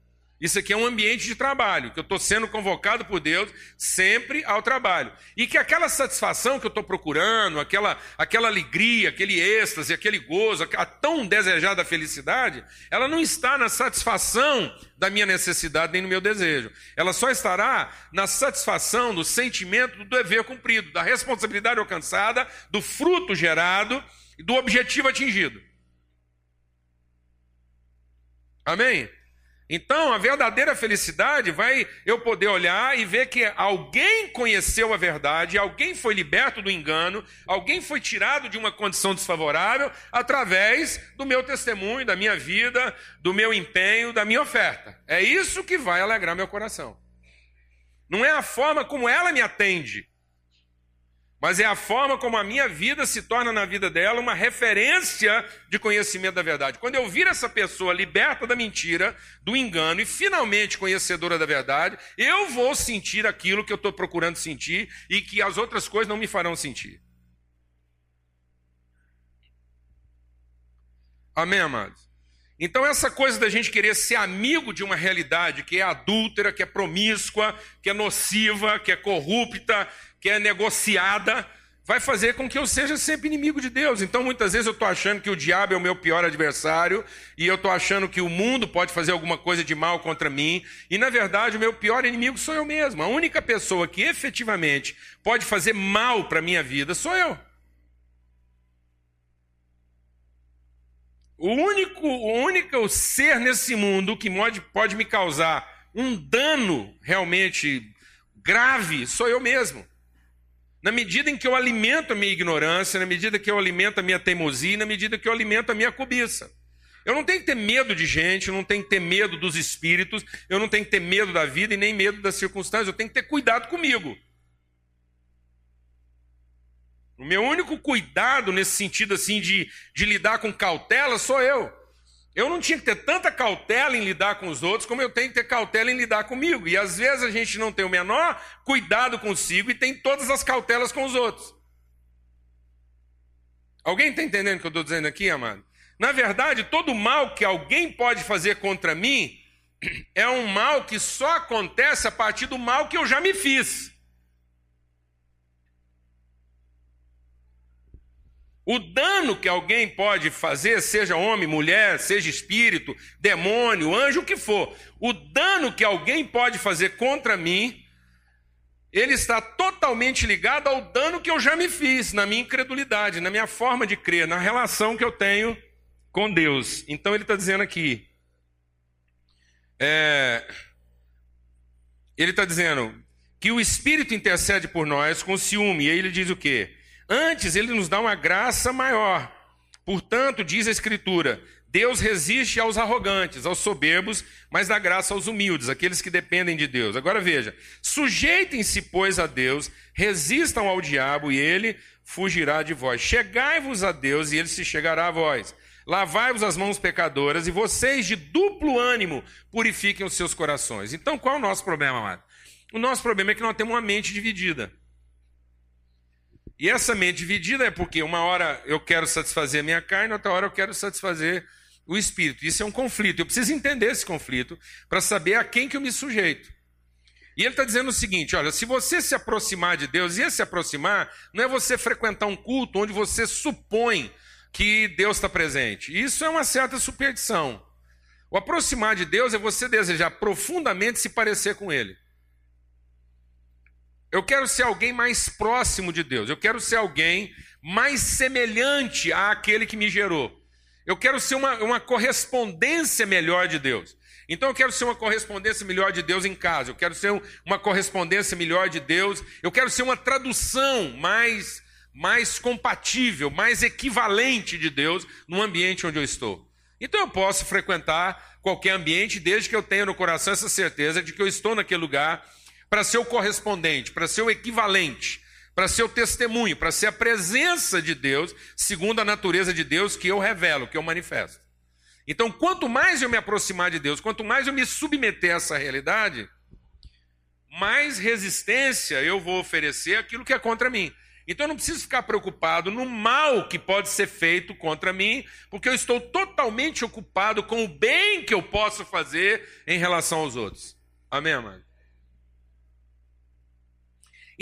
Isso aqui é um ambiente de trabalho, que eu estou sendo convocado por Deus sempre ao trabalho. E que aquela satisfação que eu estou procurando, aquela, aquela alegria, aquele êxtase, aquele gozo, a tão desejada felicidade, ela não está na satisfação da minha necessidade nem no meu desejo. Ela só estará na satisfação do sentimento do dever cumprido, da responsabilidade alcançada, do fruto gerado e do objetivo atingido. Amém? Então, a verdadeira felicidade vai eu poder olhar e ver que alguém conheceu a verdade, alguém foi liberto do engano, alguém foi tirado de uma condição desfavorável através do meu testemunho, da minha vida, do meu empenho, da minha oferta. É isso que vai alegrar meu coração. Não é a forma como ela me atende, mas é a forma como a minha vida se torna na vida dela uma referência de conhecimento da verdade. Quando eu vir essa pessoa liberta da mentira, do engano e finalmente conhecedora da verdade, eu vou sentir aquilo que eu estou procurando sentir e que as outras coisas não me farão sentir. Amém, amados? Então, essa coisa da gente querer ser amigo de uma realidade que é adúltera, que é promíscua, que é nociva, que é corrupta, que é negociada, vai fazer com que eu seja sempre inimigo de Deus. Então, muitas vezes eu estou achando que o diabo é o meu pior adversário, e eu estou achando que o mundo pode fazer alguma coisa de mal contra mim, e na verdade o meu pior inimigo sou eu mesmo. A única pessoa que efetivamente pode fazer mal para a minha vida sou eu. O único, o único ser nesse mundo que pode, pode me causar um dano realmente grave sou eu mesmo. Na medida em que eu alimento a minha ignorância, na medida que eu alimento a minha teimosia, na medida que eu alimento a minha cobiça. Eu não tenho que ter medo de gente, eu não tenho que ter medo dos espíritos, eu não tenho que ter medo da vida e nem medo das circunstâncias, eu tenho que ter cuidado comigo. O meu único cuidado nesse sentido assim de, de lidar com cautela sou eu. Eu não tinha que ter tanta cautela em lidar com os outros como eu tenho que ter cautela em lidar comigo. E às vezes a gente não tem o menor cuidado consigo e tem todas as cautelas com os outros. Alguém está entendendo o que eu estou dizendo aqui, amado? Na verdade, todo mal que alguém pode fazer contra mim (clears throat) é um mal que só acontece a partir do mal que eu já me fiz. O dano que alguém pode fazer, seja homem, mulher, seja espírito, demônio, anjo, o que for, o dano que alguém pode fazer contra mim, ele está totalmente ligado ao dano que eu já me fiz na minha incredulidade, na minha forma de crer, na relação que eu tenho com Deus. Então ele está dizendo aqui, é, ele está dizendo que o Espírito intercede por nós com ciúme, e aí ele diz o quê? Antes, ele nos dá uma graça maior. Portanto, diz a Escritura: Deus resiste aos arrogantes, aos soberbos, mas dá graça aos humildes, aqueles que dependem de Deus. Agora veja: sujeitem-se, pois, a Deus, resistam ao diabo e ele fugirá de vós. Chegai-vos a Deus e ele se chegará a vós. Lavai-vos as mãos pecadoras e vocês, de duplo ânimo, purifiquem os seus corações. Então, qual é o nosso problema, amado? O nosso problema é que nós temos uma mente dividida. E essa mente dividida é porque uma hora eu quero satisfazer a minha carne, outra hora eu quero satisfazer o espírito. Isso é um conflito. Eu preciso entender esse conflito para saber a quem que eu me sujeito. E ele está dizendo o seguinte: olha, se você se aproximar de Deus, e se aproximar não é você frequentar um culto onde você supõe que Deus está presente. Isso é uma certa superstição. O aproximar de Deus é você desejar profundamente se parecer com Ele. Eu quero ser alguém mais próximo de Deus. Eu quero ser alguém mais semelhante àquele que me gerou. Eu quero ser uma, uma correspondência melhor de Deus. Então eu quero ser uma correspondência melhor de Deus em casa. Eu quero ser uma correspondência melhor de Deus. Eu quero ser uma tradução mais mais compatível, mais equivalente de Deus no ambiente onde eu estou. Então eu posso frequentar qualquer ambiente desde que eu tenha no coração essa certeza de que eu estou naquele lugar para ser o correspondente, para ser o equivalente, para ser o testemunho, para ser a presença de Deus, segundo a natureza de Deus que eu revelo, que eu manifesto. Então, quanto mais eu me aproximar de Deus, quanto mais eu me submeter a essa realidade, mais resistência eu vou oferecer àquilo que é contra mim. Então eu não preciso ficar preocupado no mal que pode ser feito contra mim, porque eu estou totalmente ocupado com o bem que eu posso fazer em relação aos outros. Amém, amado?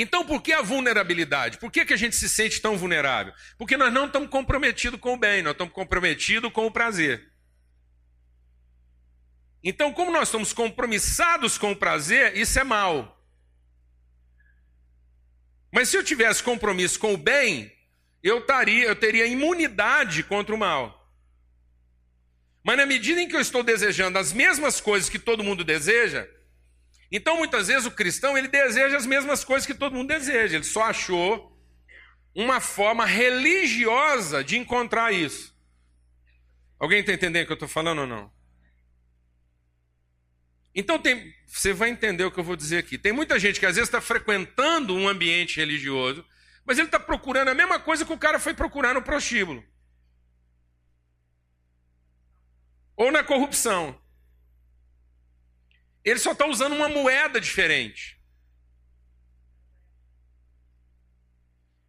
Então, por que a vulnerabilidade? Por que, que a gente se sente tão vulnerável? Porque nós não estamos comprometidos com o bem, nós estamos comprometidos com o prazer. Então, como nós estamos compromissados com o prazer, isso é mal. Mas se eu tivesse compromisso com o bem, eu, taria, eu teria imunidade contra o mal. Mas na medida em que eu estou desejando as mesmas coisas que todo mundo deseja, então muitas vezes o cristão ele deseja as mesmas coisas que todo mundo deseja. Ele só achou uma forma religiosa de encontrar isso. Alguém está entendendo o que eu estou falando ou não? Então tem, você vai entender o que eu vou dizer aqui. Tem muita gente que às vezes está frequentando um ambiente religioso, mas ele está procurando a mesma coisa que o cara foi procurar no prostíbulo. Ou na corrupção. Ele só está usando uma moeda diferente.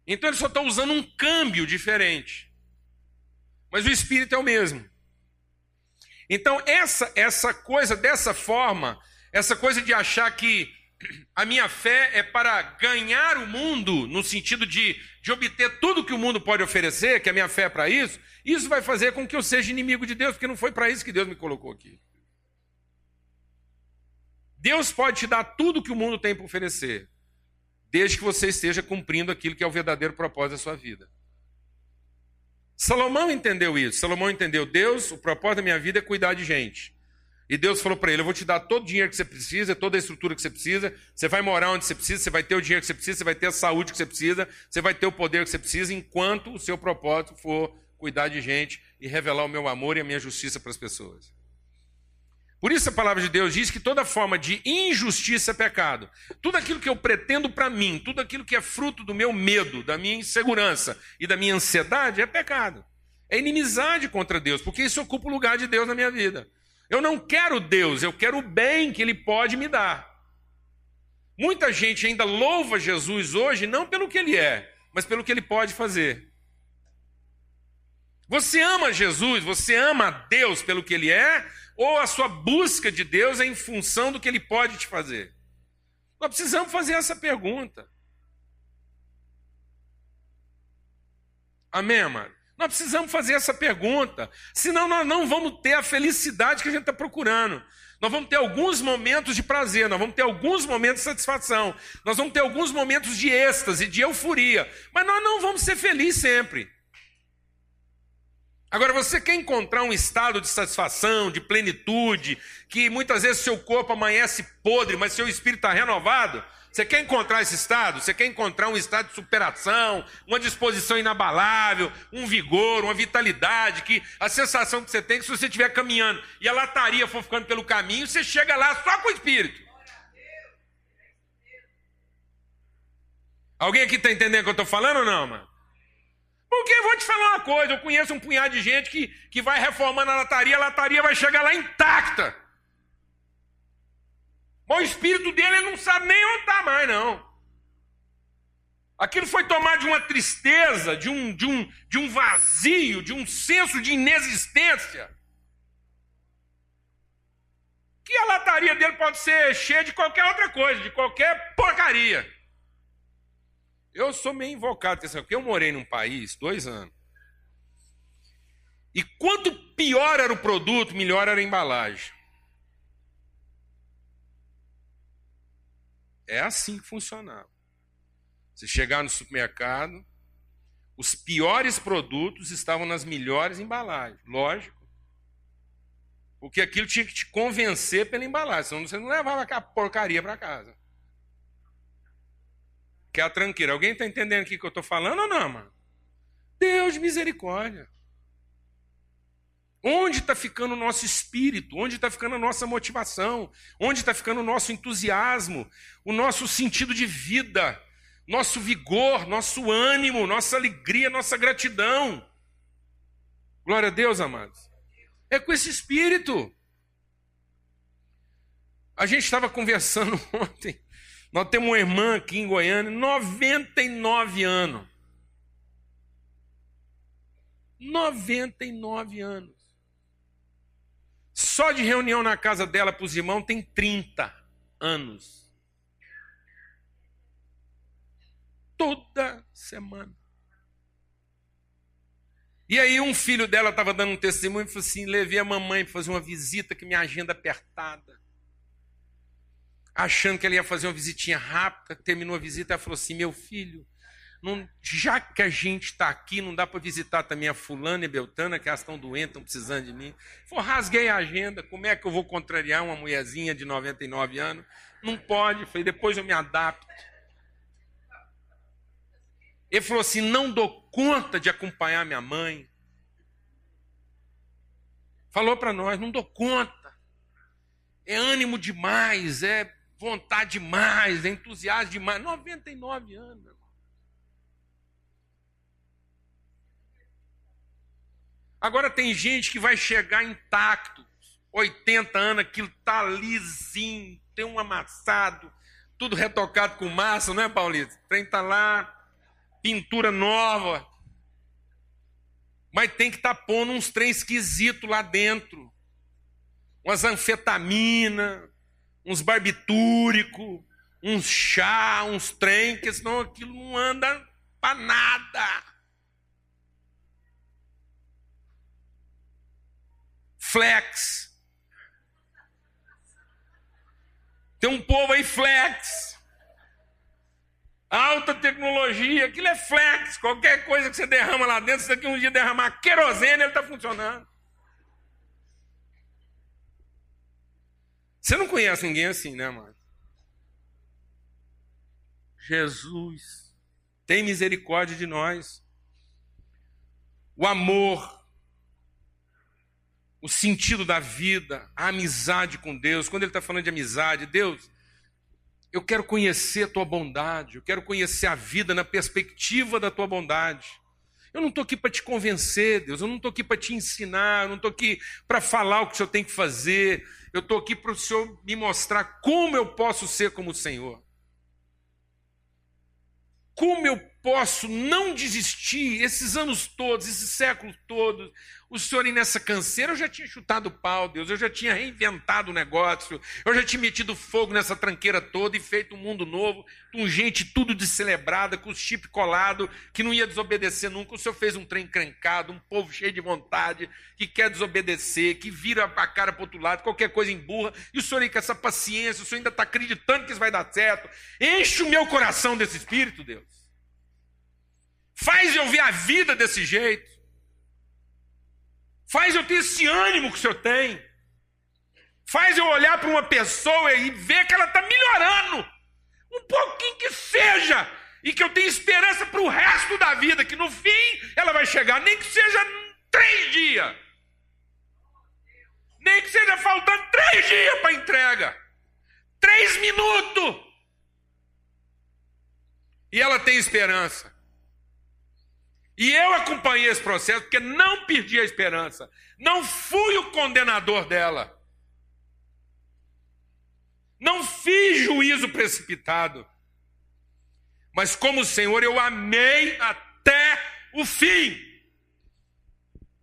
Então ele só está usando um câmbio diferente. Mas o espírito é o mesmo. Então essa essa coisa dessa forma, essa coisa de achar que a minha fé é para ganhar o mundo, no sentido de, de obter tudo que o mundo pode oferecer, que a minha fé é para isso, isso vai fazer com que eu seja inimigo de Deus, porque não foi para isso que Deus me colocou aqui. Deus pode te dar tudo que o mundo tem para oferecer, desde que você esteja cumprindo aquilo que é o verdadeiro propósito da sua vida. Salomão entendeu isso. Salomão entendeu, Deus, o propósito da minha vida é cuidar de gente. E Deus falou para ele: Eu vou te dar todo o dinheiro que você precisa, toda a estrutura que você precisa. Você vai morar onde você precisa, você vai ter o dinheiro que você precisa, você vai ter a saúde que você precisa, você vai ter o poder que você precisa, enquanto o seu propósito for cuidar de gente e revelar o meu amor e a minha justiça para as pessoas. Por isso a palavra de Deus diz que toda forma de injustiça é pecado. Tudo aquilo que eu pretendo para mim, tudo aquilo que é fruto do meu medo, da minha insegurança e da minha ansiedade é pecado. É inimizade contra Deus, porque isso ocupa o lugar de Deus na minha vida. Eu não quero Deus, eu quero o bem que Ele pode me dar. Muita gente ainda louva Jesus hoje não pelo que Ele é, mas pelo que Ele pode fazer. Você ama Jesus, você ama Deus pelo que Ele é, ou a sua busca de Deus é em função do que Ele pode te fazer? Nós precisamos fazer essa pergunta. Amém, amado? Nós precisamos fazer essa pergunta. Senão nós não vamos ter a felicidade que a gente está procurando. Nós vamos ter alguns momentos de prazer, nós vamos ter alguns momentos de satisfação, nós vamos ter alguns momentos de êxtase, de euforia, mas nós não vamos ser felizes sempre. Agora, você quer encontrar um estado de satisfação, de plenitude, que muitas vezes seu corpo amanhece podre, mas seu espírito está renovado? Você quer encontrar esse estado? Você quer encontrar um estado de superação, uma disposição inabalável, um vigor, uma vitalidade, que a sensação que você tem é que se você estiver caminhando e a lataria for ficando pelo caminho, você chega lá só com o espírito. Alguém aqui está entendendo o que eu estou falando ou não, mano? Porque eu vou te falar uma coisa, eu conheço um punhado de gente que, que vai reformando a lataria, a lataria vai chegar lá intacta. Mas o espírito dele ele não sabe nem onde está mais, não. Aquilo foi tomado de uma tristeza, de um, de, um, de um vazio, de um senso de inexistência. Que a lataria dele pode ser cheia de qualquer outra coisa, de qualquer porcaria. Eu sou meio invocado, porque eu morei num país dois anos. E quanto pior era o produto, melhor era a embalagem. É assim que funcionava. Você chegar no supermercado, os piores produtos estavam nas melhores embalagens. Lógico. Porque aquilo tinha que te convencer pela embalagem, senão você não levava aquela porcaria para casa que é a tranqueira. Alguém está entendendo o que eu estou falando ou não, mano? Deus de misericórdia. Onde está ficando o nosso espírito? Onde está ficando a nossa motivação? Onde está ficando o nosso entusiasmo? O nosso sentido de vida? Nosso vigor, nosso ânimo, nossa alegria, nossa gratidão? Glória a Deus, amados. É com esse espírito. A gente estava conversando (laughs) ontem nós temos uma irmã aqui em Goiânia, 99 anos. 99 anos. Só de reunião na casa dela para os irmãos tem 30 anos. Toda semana. E aí um filho dela estava dando um testemunho e falou assim: levei a mamãe para fazer uma visita que minha agenda apertada achando que ela ia fazer uma visitinha rápida, terminou a visita, ela falou assim: Meu filho, não, já que a gente está aqui, não dá para visitar também a fulana e beltana, que elas estão doentes, estão precisando de mim. Falei, rasguei a agenda, como é que eu vou contrariar uma mulherzinha de 99 anos? Não pode, falei, depois eu me adapto. Ele falou assim: não dou conta de acompanhar minha mãe. Falou para nós: não dou conta. É ânimo demais, é vontade demais, entusiasmo demais. 99 anos. Agora tem gente que vai chegar intacto, 80 anos, aquilo tá lisinho, tem um amassado, tudo retocado com massa, não é, Paulito? O trem tá lá, pintura nova. Mas tem que estar tá pondo uns trem esquisitos lá dentro. Umas anfetamina, uns barbitúrico, uns chá, uns trem, que senão aquilo não anda para nada. Flex. Tem um povo aí flex. Alta tecnologia, aquilo é flex. Qualquer coisa que você derrama lá dentro, se daqui um dia derramar querosene, ele está funcionando. Você não conhece ninguém assim, né, mano? Jesus, tem misericórdia de nós. O amor, o sentido da vida, a amizade com Deus. Quando ele está falando de amizade, Deus, eu quero conhecer a tua bondade, eu quero conhecer a vida na perspectiva da tua bondade. Eu não estou aqui para te convencer, Deus, eu não estou aqui para te ensinar, eu não estou aqui para falar o que o Senhor tem que fazer, eu estou aqui para o Senhor me mostrar como eu posso ser como o Senhor. Como eu posso não desistir esses anos todos, esses séculos todos, o senhor nessa canseira, eu já tinha chutado o pau, Deus, eu já tinha reinventado o negócio, eu já tinha metido fogo nessa tranqueira toda e feito um mundo novo, com gente tudo descelebrada, com os chip colado, que não ia desobedecer nunca. O senhor fez um trem crancado, um povo cheio de vontade, que quer desobedecer, que vira a cara para outro lado, qualquer coisa emburra, e o senhor aí com essa paciência, o senhor ainda está acreditando que isso vai dar certo. Enche o meu coração desse espírito, Deus. Faz eu ver a vida desse jeito. Faz eu ter esse ânimo que o Senhor tem. Faz eu olhar para uma pessoa e ver que ela está melhorando. Um pouquinho que seja. E que eu tenho esperança para o resto da vida. Que no fim ela vai chegar. Nem que seja três dias. Nem que seja faltando três dias para entrega. Três minutos. E ela tem esperança. E eu acompanhei esse processo porque não perdi a esperança. Não fui o condenador dela. Não fiz juízo precipitado. Mas como Senhor, eu amei até o fim.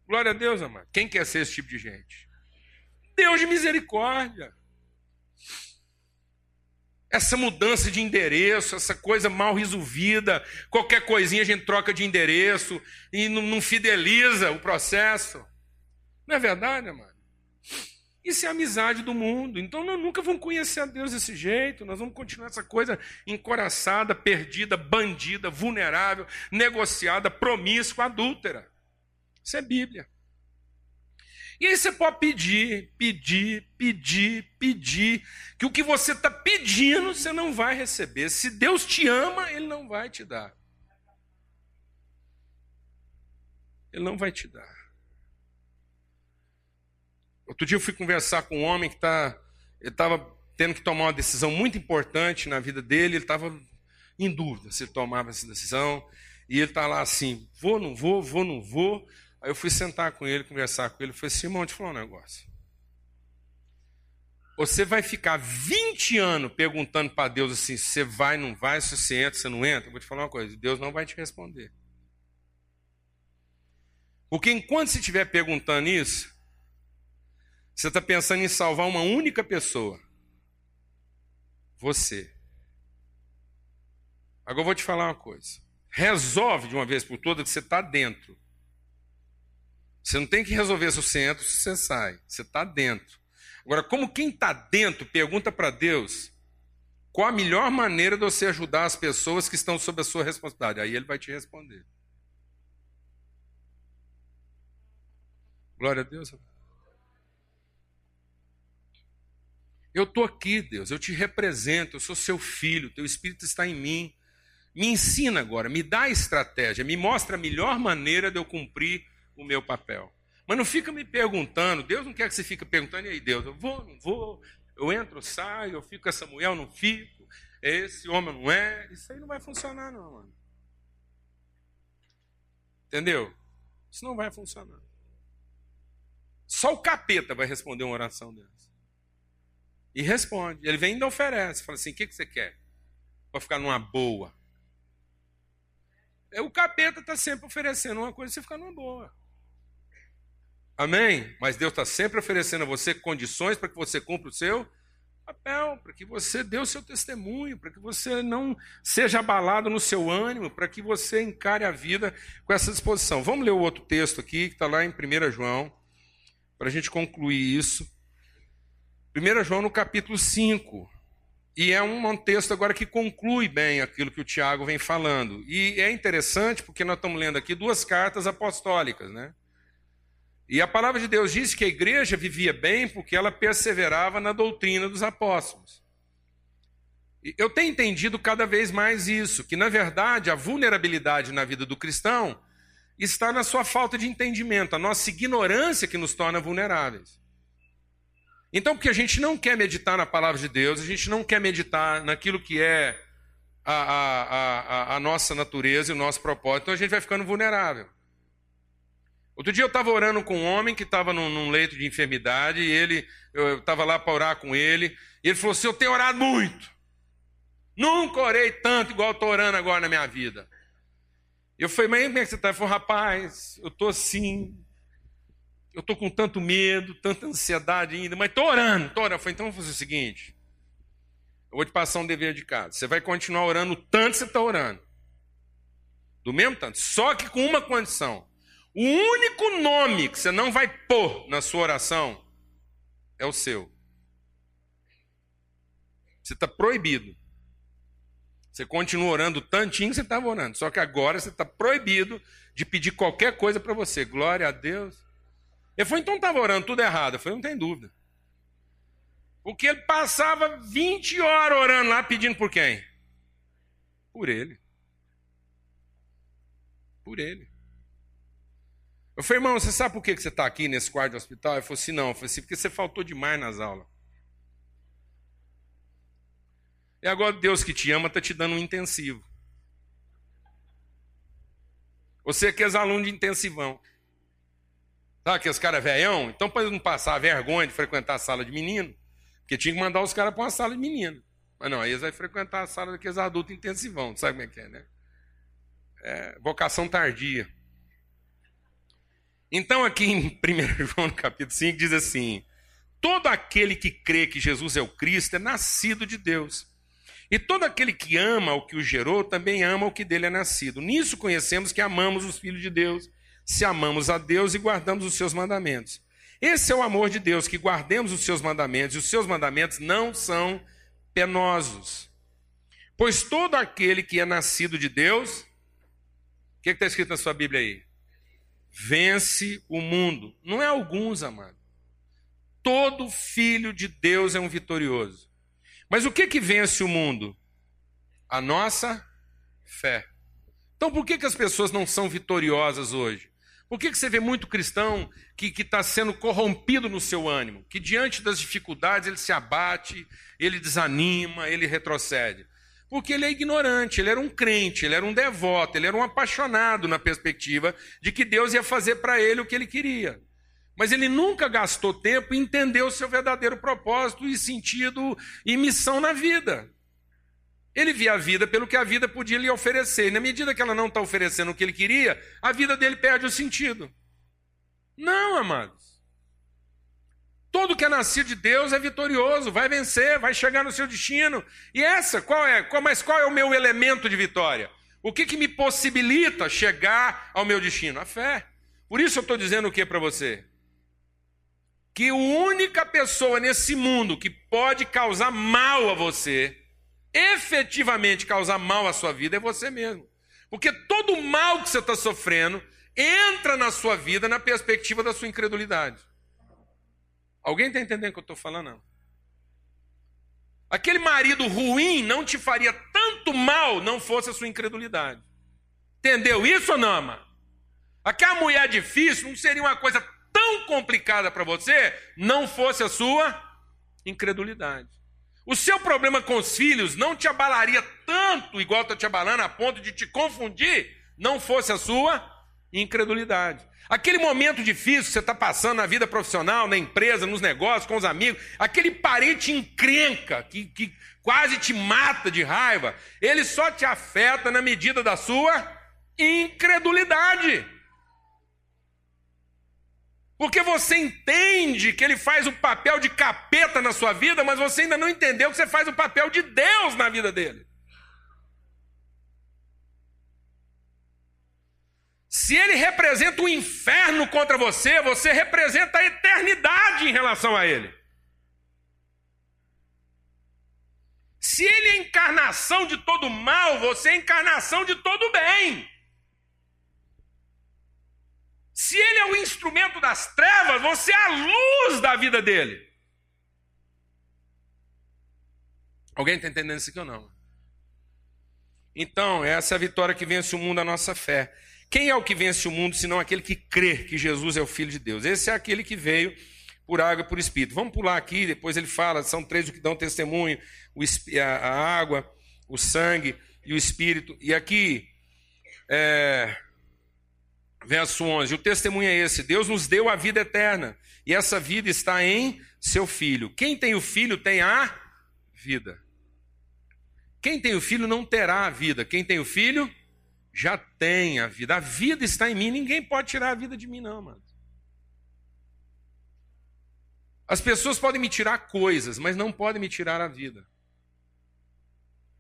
Glória a Deus, amado. Quem quer ser esse tipo de gente? Deus de misericórdia essa mudança de endereço, essa coisa mal resolvida, qualquer coisinha a gente troca de endereço e não, não fideliza o processo. Não é verdade, amado? Isso é amizade do mundo. Então nós nunca vamos conhecer a Deus desse jeito. Nós vamos continuar essa coisa encoraçada, perdida, bandida, vulnerável, negociada, promíscua, adúltera. Isso é Bíblia. E aí você pode pedir, pedir, pedir, pedir, que o que você está pedindo você não vai receber. Se Deus te ama, Ele não vai te dar. Ele não vai te dar. Outro dia eu fui conversar com um homem que tá, estava tendo que tomar uma decisão muito importante na vida dele, ele estava em dúvida se ele tomava essa decisão, e ele está lá assim: vou, não vou, vou, não vou. Aí eu fui sentar com ele, conversar com ele. Falei, Simão, te falar um negócio. Você vai ficar 20 anos perguntando para Deus assim: você vai, não vai, se você entra, se não entra. Eu vou te falar uma coisa: Deus não vai te responder. Porque enquanto você estiver perguntando isso, você está pensando em salvar uma única pessoa. Você. Agora eu vou te falar uma coisa. Resolve de uma vez por todas que você está dentro. Você não tem que resolver se você entra se você sai. Você está dentro. Agora, como quem está dentro pergunta para Deus, Qual a melhor maneira de você ajudar as pessoas que estão sob a sua responsabilidade? Aí ele vai te responder. Glória a Deus. Eu estou aqui, Deus, eu te represento, eu sou seu filho, teu Espírito está em mim. Me ensina agora, me dá a estratégia, me mostra a melhor maneira de eu cumprir o meu papel. Mas não fica me perguntando, Deus não quer que você fique perguntando, e aí, Deus, eu vou, não vou, eu entro, saio, eu fico com essa mulher, eu não fico, esse homem não é. Isso aí não vai funcionar, não, mano. Entendeu? Isso não vai funcionar. Só o capeta vai responder uma oração dessa. E responde. Ele vem e oferece. Fala assim: o que, que você quer? Para ficar numa boa. É, o capeta está sempre oferecendo uma coisa você fica numa boa. Amém? Mas Deus está sempre oferecendo a você condições para que você cumpra o seu papel, para que você dê o seu testemunho, para que você não seja abalado no seu ânimo, para que você encare a vida com essa disposição. Vamos ler o outro texto aqui, que está lá em 1 João, para a gente concluir isso. 1 João no capítulo 5. E é um texto agora que conclui bem aquilo que o Tiago vem falando. E é interessante porque nós estamos lendo aqui duas cartas apostólicas, né? E a palavra de Deus diz que a igreja vivia bem porque ela perseverava na doutrina dos apóstolos. Eu tenho entendido cada vez mais isso, que na verdade a vulnerabilidade na vida do cristão está na sua falta de entendimento, a nossa ignorância que nos torna vulneráveis. Então, porque a gente não quer meditar na palavra de Deus, a gente não quer meditar naquilo que é a, a, a, a nossa natureza e o nosso propósito, então a gente vai ficando vulnerável. Outro dia eu estava orando com um homem que estava num, num, leito de enfermidade e ele, eu estava lá para orar com ele, e ele falou assim: Eu tenho orado muito. Nunca orei tanto igual estou orando agora na minha vida. Eu falei, mas como é que você está? Ele falou, rapaz, eu estou assim, eu estou com tanto medo, tanta ansiedade ainda, mas estou orando, estou orando. Eu falei, então vamos fazer o seguinte: eu vou te passar um dever de casa. Você vai continuar orando o tanto que você está orando. Do mesmo tanto. Só que com uma condição. O único nome que você não vai pôr na sua oração é o seu. Você está proibido. Você continua orando tantinho que você estava orando. Só que agora você está proibido de pedir qualquer coisa para você. Glória a Deus. Ele falou, então estava orando tudo errado. Eu falei, não tem dúvida. Porque ele passava 20 horas orando lá pedindo por quem? Por ele. Por ele. Eu falei, irmão, você sabe por que você está aqui nesse quarto de hospital? Ele falou assim, não. Eu falei assim, porque você faltou demais nas aulas. E agora Deus que te ama está te dando um intensivo. Você que é aluno de intensivão. Sabe que os caras velhão? Então, para não passar vergonha de frequentar a sala de menino, porque tinha que mandar os caras para uma sala de menino. Mas não, aí eles vão frequentar a sala daqueles adultos intensivão. Sabe como é que é, né? É, vocação tardia. Então, aqui em (laughs) 1 João, capítulo 5, diz assim: Todo aquele que crê que Jesus é o Cristo é nascido de Deus. E todo aquele que ama o que o gerou também ama o que dele é nascido. Nisso conhecemos que amamos os filhos de Deus, se amamos a Deus e guardamos os seus mandamentos. Esse é o amor de Deus, que guardemos os seus mandamentos, e os seus mandamentos não são penosos. Pois todo aquele que é nascido de Deus, o que está escrito na sua Bíblia aí? Vence o mundo. Não é alguns, amado. Todo filho de Deus é um vitorioso. Mas o que que vence o mundo? A nossa fé. Então por que, que as pessoas não são vitoriosas hoje? Por que, que você vê muito cristão que está sendo corrompido no seu ânimo? Que diante das dificuldades ele se abate, ele desanima, ele retrocede? Porque ele é ignorante, ele era um crente, ele era um devoto, ele era um apaixonado na perspectiva de que Deus ia fazer para ele o que ele queria. Mas ele nunca gastou tempo em entender o seu verdadeiro propósito e sentido e missão na vida. Ele via a vida pelo que a vida podia lhe oferecer. E na medida que ela não está oferecendo o que ele queria, a vida dele perde o sentido. Não, amados. Todo que é nascido de Deus é vitorioso, vai vencer, vai chegar no seu destino. E essa, qual é? Mas qual é o meu elemento de vitória? O que, que me possibilita chegar ao meu destino? A fé. Por isso eu estou dizendo o que para você? Que a única pessoa nesse mundo que pode causar mal a você efetivamente causar mal à sua vida é você mesmo. Porque todo o mal que você está sofrendo entra na sua vida na perspectiva da sua incredulidade. Alguém está entendendo o que eu estou falando? Não. Aquele marido ruim não te faria tanto mal não fosse a sua incredulidade. Entendeu isso ou não? Aquela mulher difícil não seria uma coisa tão complicada para você não fosse a sua incredulidade. O seu problema com os filhos não te abalaria tanto, igual está te abalando, a ponto de te confundir, não fosse a sua incredulidade. Aquele momento difícil que você está passando na vida profissional, na empresa, nos negócios, com os amigos, aquele parente encrenca que, que quase te mata de raiva, ele só te afeta na medida da sua incredulidade. Porque você entende que ele faz o papel de capeta na sua vida, mas você ainda não entendeu que você faz o papel de Deus na vida dele. Se ele representa o inferno contra você, você representa a eternidade em relação a ele. Se ele é encarnação de todo mal, você é encarnação de todo bem. Se ele é o instrumento das trevas, você é a luz da vida dele. Alguém está entendendo isso aqui ou não? Então, essa é a vitória que vence o mundo, a nossa fé. Quem é o que vence o mundo, senão aquele que crê que Jesus é o Filho de Deus? Esse é aquele que veio por água e por Espírito. Vamos pular aqui, depois ele fala, são três o que dão testemunho, a água, o sangue e o Espírito. E aqui, é, verso 11: O testemunho é esse: Deus nos deu a vida eterna, e essa vida está em seu filho. Quem tem o filho tem a vida. Quem tem o filho não terá a vida. Quem tem o filho já tem a vida. A vida está em mim. Ninguém pode tirar a vida de mim, não, mano. As pessoas podem me tirar coisas, mas não podem me tirar a vida.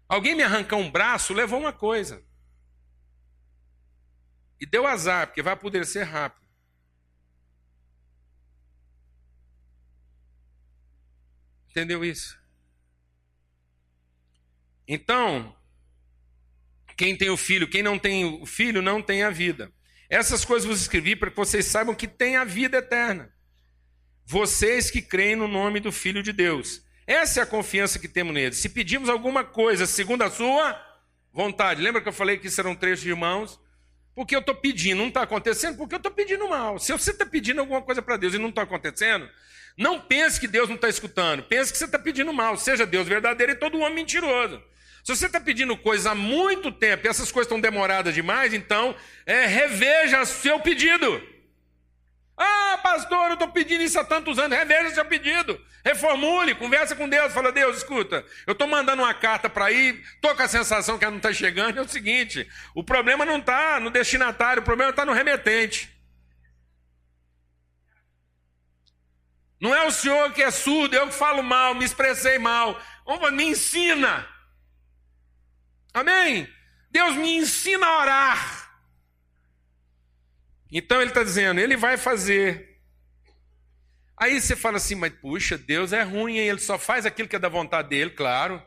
Alguém me arrancar um braço, levou uma coisa. E deu azar, porque vai apodrecer rápido. Entendeu isso? Então, quem tem o filho, quem não tem o filho, não tem a vida. Essas coisas vos escrevi para que vocês saibam que tem a vida eterna. Vocês que creem no nome do Filho de Deus. Essa é a confiança que temos nele. Se pedimos alguma coisa segundo a sua vontade, lembra que eu falei que serão três irmãos? porque eu estou pedindo, não está acontecendo, porque eu estou pedindo mal. Se você está pedindo alguma coisa para Deus e não está acontecendo, não pense que Deus não está escutando, pense que você está pedindo mal, seja Deus verdadeiro e todo homem mentiroso. Se você está pedindo coisas há muito tempo e essas coisas estão demoradas demais, então é, reveja seu pedido. Ah, pastor, eu estou pedindo isso há tantos anos. Reveja seu pedido. Reformule, conversa com Deus. Fala, Deus, escuta, eu estou mandando uma carta para ir, estou com a sensação que ela não está chegando. É o seguinte: o problema não está no destinatário, o problema está no remetente. Não é o senhor que é surdo, eu que falo mal, me expressei mal. Me ensina. Amém? Deus me ensina a orar. Então ele está dizendo, ele vai fazer. Aí você fala assim, mas puxa, Deus é ruim, hein? ele só faz aquilo que é da vontade dele, claro.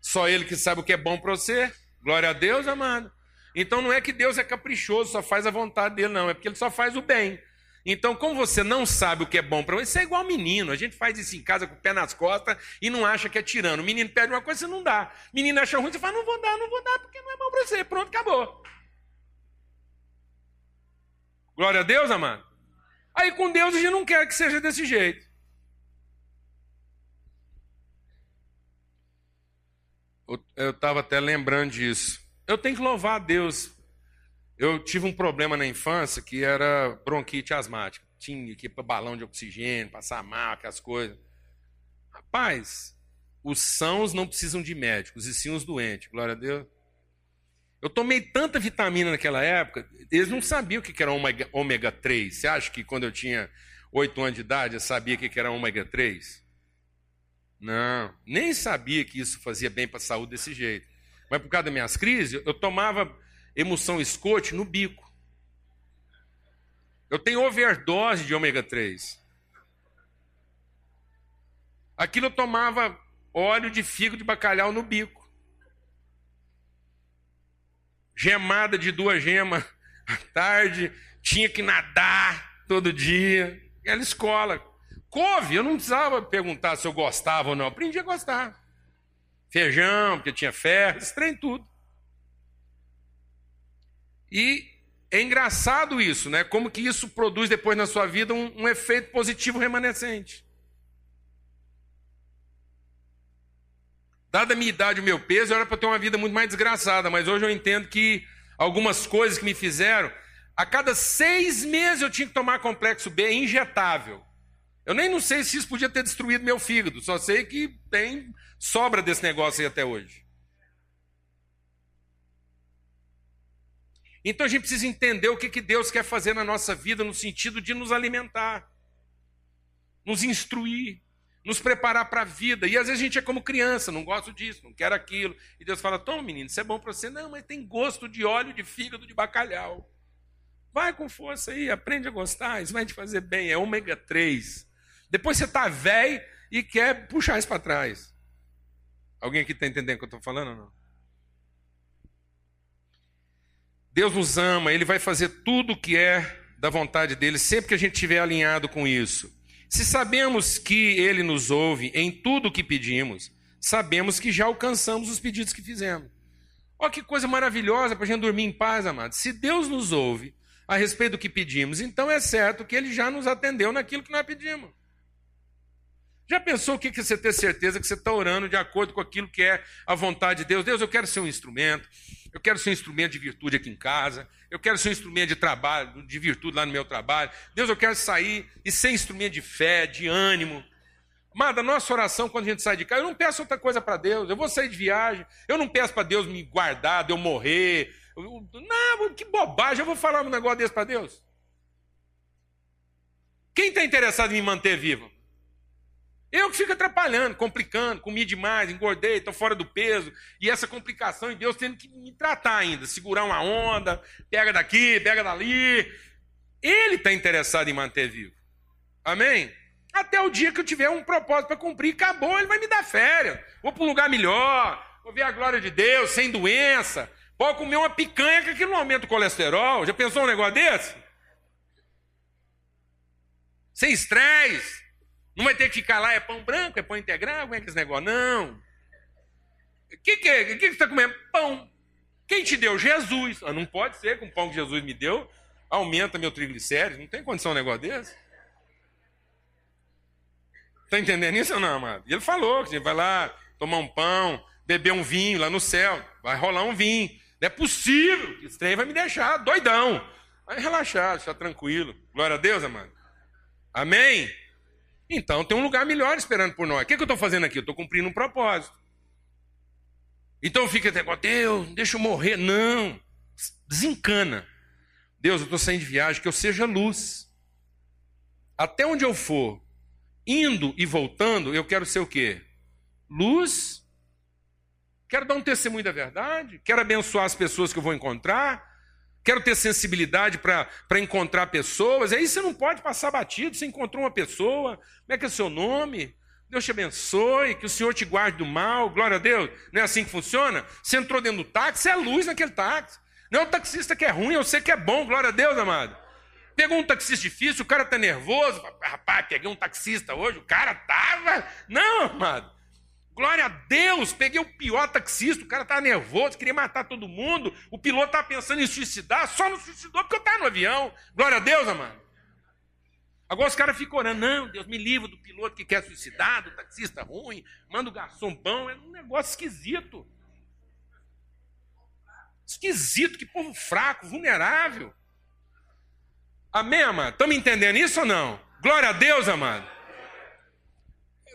Só ele que sabe o que é bom para você. Glória a Deus, amado. Então não é que Deus é caprichoso, só faz a vontade dele, não. É porque ele só faz o bem. Então, como você não sabe o que é bom para você, isso é igual menino. A gente faz isso em casa com o pé nas costas e não acha que é tirando. O menino pede uma coisa, você não dá. O menino acha ruim, você fala, não vou dar, não vou dar, porque não é bom para você. Pronto, acabou. Glória a Deus, amado. Aí com Deus a gente não quer que seja desse jeito. Eu estava até lembrando disso. Eu tenho que louvar a Deus. Eu tive um problema na infância que era bronquite asmática. Tinha que ir para balão de oxigênio, passar mal, aquelas coisas. Rapaz, os sãos não precisam de médicos, e sim os doentes. Glória a Deus. Eu tomei tanta vitamina naquela época, eles não sabiam o que era ômega, ômega 3. Você acha que quando eu tinha 8 anos de idade eu sabia o que era ômega 3? Não, nem sabia que isso fazia bem para a saúde desse jeito. Mas por causa das minhas crises, eu tomava emulsão escote no bico. Eu tenho overdose de ômega 3. Aquilo eu tomava óleo de figo de bacalhau no bico. Gemada de duas gemas à tarde, tinha que nadar todo dia. Aquela escola. Couve, eu não precisava perguntar se eu gostava ou não, aprendi a gostar. Feijão, porque tinha ferro, esse trem tudo. E é engraçado isso, né? Como que isso produz depois na sua vida um, um efeito positivo remanescente. Dada a minha idade e o meu peso, era para ter uma vida muito mais desgraçada, mas hoje eu entendo que algumas coisas que me fizeram, a cada seis meses eu tinha que tomar complexo B injetável. Eu nem não sei se isso podia ter destruído meu fígado, só sei que tem sobra desse negócio aí até hoje. Então a gente precisa entender o que, que Deus quer fazer na nossa vida no sentido de nos alimentar, nos instruir, nos preparar para a vida. E às vezes a gente é como criança, não gosto disso, não quero aquilo. E Deus fala: toma, menino, isso é bom para você. Não, mas tem gosto de óleo de fígado de bacalhau. Vai com força aí, aprende a gostar, isso vai te fazer bem. É ômega 3. Depois você está velho e quer puxar isso para trás. Alguém aqui está entendendo o que eu estou falando ou não? Deus nos ama, Ele vai fazer tudo o que é da vontade dele, sempre que a gente estiver alinhado com isso. Se sabemos que Ele nos ouve em tudo o que pedimos, sabemos que já alcançamos os pedidos que fizemos. Olha que coisa maravilhosa para a gente dormir em paz, amados. Se Deus nos ouve a respeito do que pedimos, então é certo que Ele já nos atendeu naquilo que nós pedimos. Já pensou o que é você ter certeza que você está orando de acordo com aquilo que é a vontade de Deus? Deus, eu quero ser um instrumento, eu quero ser um instrumento de virtude aqui em casa, eu quero ser um instrumento de trabalho, de virtude lá no meu trabalho. Deus, eu quero sair e ser instrumento de fé, de ânimo. Amada, nossa oração quando a gente sai de casa, eu não peço outra coisa para Deus. Eu vou sair de viagem, eu não peço para Deus me guardar, de eu morrer. Eu, não, que bobagem, eu vou falar um negócio desse para Deus. Quem está interessado em me manter vivo? Eu que fico atrapalhando, complicando, comi demais, engordei, estou fora do peso, e essa complicação e Deus tendo que me tratar ainda, segurar uma onda, pega daqui, pega dali. Ele está interessado em manter vivo. Amém? Até o dia que eu tiver um propósito para cumprir, acabou, ele vai me dar férias. Vou para um lugar melhor, vou ver a glória de Deus, sem doença. Pode comer uma picanha que aquilo não aumenta o colesterol. Já pensou um negócio desse? Sem estresse. Não vai ter que ficar lá, é pão branco, é pão integral, como é que é esse negócio? Não. O que, que é? Que, que você está comendo? Pão. Quem te deu? Jesus. Ah, não pode ser com o pão que Jesus me deu, aumenta meu triglicérides. Não tem condição um negócio desse. Está entendendo isso ou não, amado? E ele falou que vai lá tomar um pão, beber um vinho lá no céu, vai rolar um vinho. Não é possível, esse trem vai me deixar doidão. Vai relaxar, deixar tranquilo. Glória a Deus, amado. Amém? Então tem um lugar melhor esperando por nós. O que, é que eu estou fazendo aqui? Eu estou cumprindo um propósito. Então fica até, Deus, deixa eu morrer. Não, desencana. Deus, eu estou saindo de viagem, que eu seja luz. Até onde eu for, indo e voltando, eu quero ser o quê? Luz. Quero dar um testemunho da verdade. Quero abençoar as pessoas que eu vou encontrar. Quero ter sensibilidade para encontrar pessoas. Aí você não pode passar batido. Você encontrou uma pessoa, como é que é o seu nome? Deus te abençoe, que o Senhor te guarde do mal. Glória a Deus. Não é assim que funciona? Você entrou dentro do táxi, é luz naquele táxi. Não é o taxista que é ruim, eu sei que é bom. Glória a Deus, amado. Pegou um taxista difícil, o cara tá nervoso. Rapaz, peguei um taxista hoje, o cara tava. Não, amado. Glória a Deus, peguei o pior taxista, o cara estava nervoso, queria matar todo mundo, o piloto estava pensando em suicidar, só não suicidou porque eu estava no avião. Glória a Deus, amado. Agora os caras ficam orando, não, Deus me livre do piloto que quer suicidar, do taxista ruim, manda o garçom bom, é um negócio esquisito. Esquisito, que povo fraco, vulnerável. Amém, amado? Me entendendo isso ou não? Glória a Deus, amado.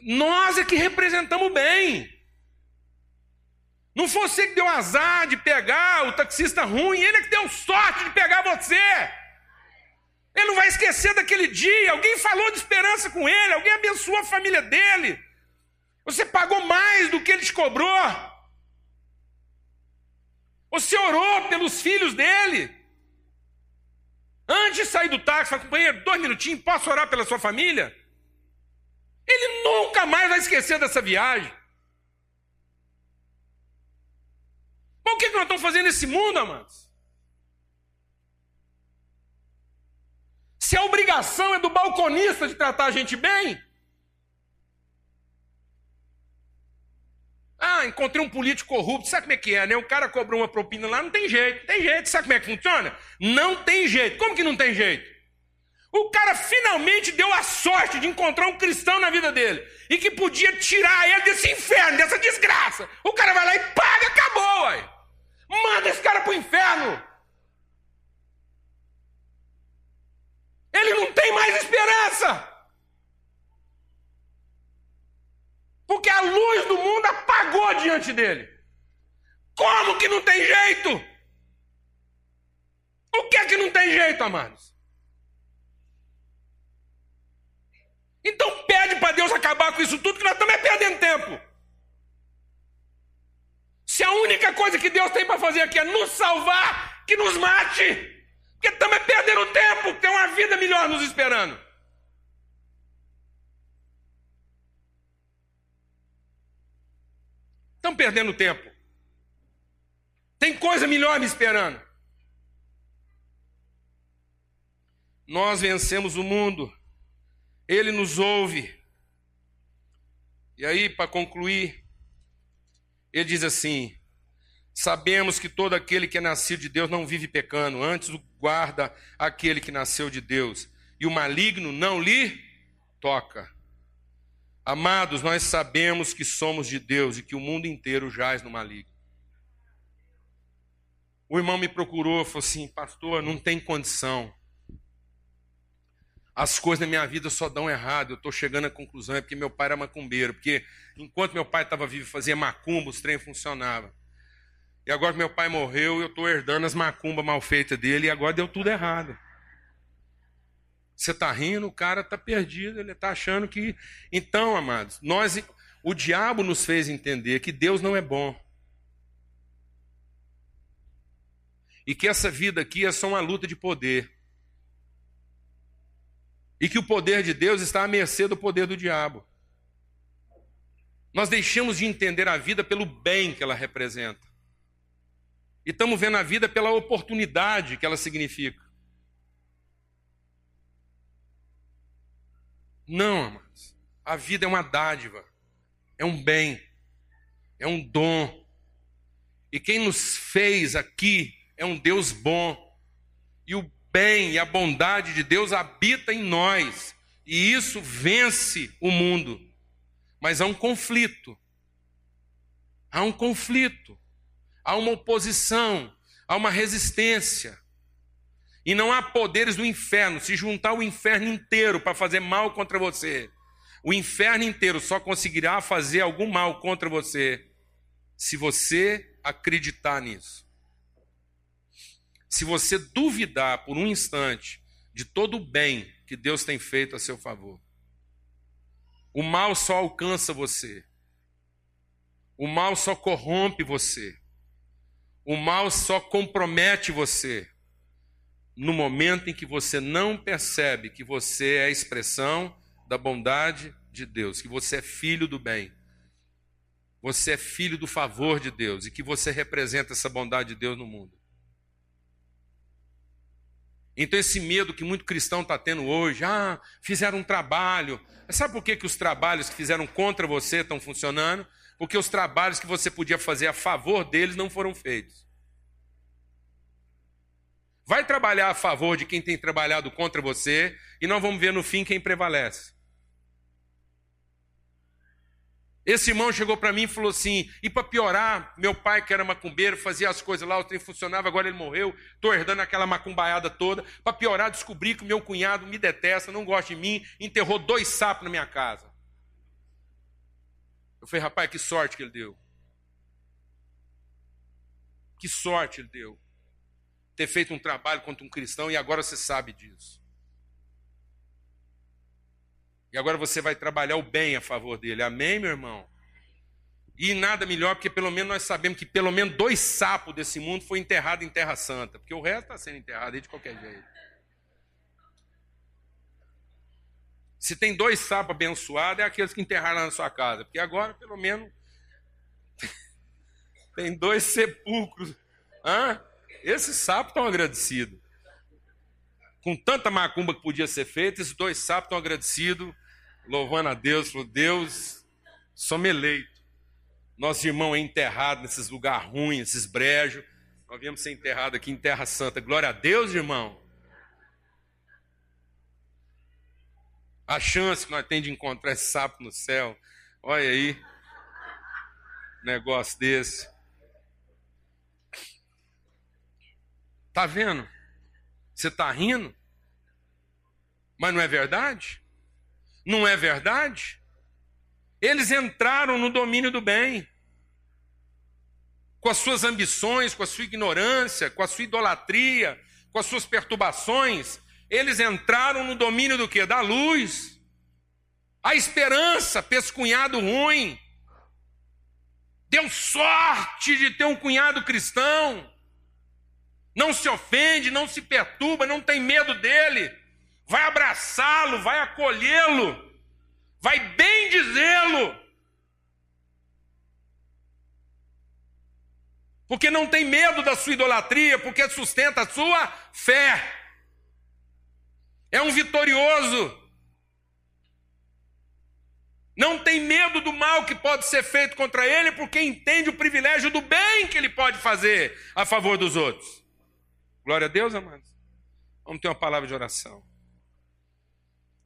Nós é que representamos bem. Não foi você que deu azar de pegar o taxista ruim, ele é que deu sorte de pegar você. Ele não vai esquecer daquele dia. Alguém falou de esperança com ele, alguém abençoou a família dele. Você pagou mais do que ele te cobrou. Você orou pelos filhos dele. Antes de sair do táxi, falei, companheiro, dois minutinhos, posso orar pela sua família? Ele nunca mais vai esquecer dessa viagem. Mas o que, que nós estamos fazendo nesse mundo, amados? Se a obrigação é do balconista de tratar a gente bem. Ah, encontrei um político corrupto, sabe como é que é, né? O cara cobrou uma propina lá, não tem jeito, tem jeito, sabe como é que funciona? Não tem jeito. Como que não tem jeito? O cara finalmente deu a sorte de encontrar um cristão na vida dele. E que podia tirar ele desse inferno, dessa desgraça. O cara vai lá e paga, acabou, uai. Manda esse cara pro inferno. Ele não tem mais esperança. Porque a luz do mundo apagou diante dele. Como que não tem jeito? O que é que não tem jeito, amados? Então pede para Deus acabar com isso tudo, que nós estamos é perdendo tempo. Se a única coisa que Deus tem para fazer aqui é nos salvar, que nos mate. Porque estamos é perdendo tempo, tem uma vida melhor nos esperando. Estão perdendo tempo. Tem coisa melhor me esperando. Nós vencemos o mundo. Ele nos ouve. E aí, para concluir, ele diz assim: Sabemos que todo aquele que é nascido de Deus não vive pecando, antes guarda aquele que nasceu de Deus, e o maligno não lhe toca. Amados, nós sabemos que somos de Deus e que o mundo inteiro jaz no maligno. O irmão me procurou falou assim: Pastor, não tem condição. As coisas na minha vida só dão errado. Eu estou chegando à conclusão, é porque meu pai era macumbeiro. Porque enquanto meu pai estava vivo fazia macumba, os trem funcionava. E agora meu pai morreu, eu estou herdando as macumbas mal feitas dele e agora deu tudo errado. Você está rindo, o cara está perdido, ele está achando que. Então, amados, nós, o diabo nos fez entender que Deus não é bom. E que essa vida aqui é só uma luta de poder. E que o poder de Deus está à mercê do poder do diabo. Nós deixamos de entender a vida pelo bem que ela representa. E estamos vendo a vida pela oportunidade que ela significa. Não, amados. A vida é uma dádiva, é um bem, é um dom. E quem nos fez aqui é um Deus bom. E o bem e a bondade de Deus habita em nós. E isso vence o mundo. Mas há um conflito. Há um conflito. Há uma oposição. Há uma resistência. E não há poderes do inferno. Se juntar o inferno inteiro para fazer mal contra você, o inferno inteiro só conseguirá fazer algum mal contra você se você acreditar nisso. Se você duvidar por um instante de todo o bem que Deus tem feito a seu favor, o mal só alcança você. O mal só corrompe você. O mal só compromete você no momento em que você não percebe que você é a expressão da bondade de Deus, que você é filho do bem, você é filho do favor de Deus e que você representa essa bondade de Deus no mundo. Então, esse medo que muito cristão está tendo hoje, ah, fizeram um trabalho. Sabe por que, que os trabalhos que fizeram contra você estão funcionando? Porque os trabalhos que você podia fazer a favor deles não foram feitos. Vai trabalhar a favor de quem tem trabalhado contra você e nós vamos ver no fim quem prevalece. Esse irmão chegou para mim e falou assim: e para piorar, meu pai, que era macumbeiro, fazia as coisas lá, o trem funcionava, agora ele morreu, estou herdando aquela macumbaiada toda. Para piorar, descobri que meu cunhado me detesta, não gosta de mim, enterrou dois sapos na minha casa. Eu falei, rapaz, que sorte que ele deu. Que sorte ele deu ter feito um trabalho contra um cristão e agora você sabe disso. E agora você vai trabalhar o bem a favor dele. Amém, meu irmão? E nada melhor, porque pelo menos nós sabemos que pelo menos dois sapos desse mundo foi enterrado em Terra Santa, porque o resto está sendo enterrado aí de qualquer jeito. Se tem dois sapos abençoados, é aqueles que enterraram na sua casa, porque agora pelo menos (laughs) Tem dois sepulcros. Hã? Esses sapos estão agradecidos. Com tanta macumba que podia ser feita, esses dois sapos estão agradecidos, louvando a Deus. Falou, Deus, somos eleitos. Nosso irmão é enterrado nesses lugares ruins, esses brejos. Nós viemos ser enterrados aqui em Terra Santa. Glória a Deus, irmão. A chance que nós temos de encontrar esse sapo no céu. Olha aí. Negócio desse. Tá vendo? Você está rindo? Mas não é verdade? Não é verdade? Eles entraram no domínio do bem com as suas ambições, com a sua ignorância, com a sua idolatria, com as suas perturbações, eles entraram no domínio do que? Da luz. A esperança fez esse cunhado ruim. Deu sorte de ter um cunhado cristão. Não se ofende, não se perturba, não tem medo dele. Vai abraçá-lo, vai acolhê-lo, vai bem dizê-lo. porque não tem medo da sua idolatria, porque sustenta a sua fé. É um vitorioso. Não tem medo do mal que pode ser feito contra ele, porque entende o privilégio do bem que ele pode fazer a favor dos outros. Glória a Deus, amados. Vamos ter uma palavra de oração.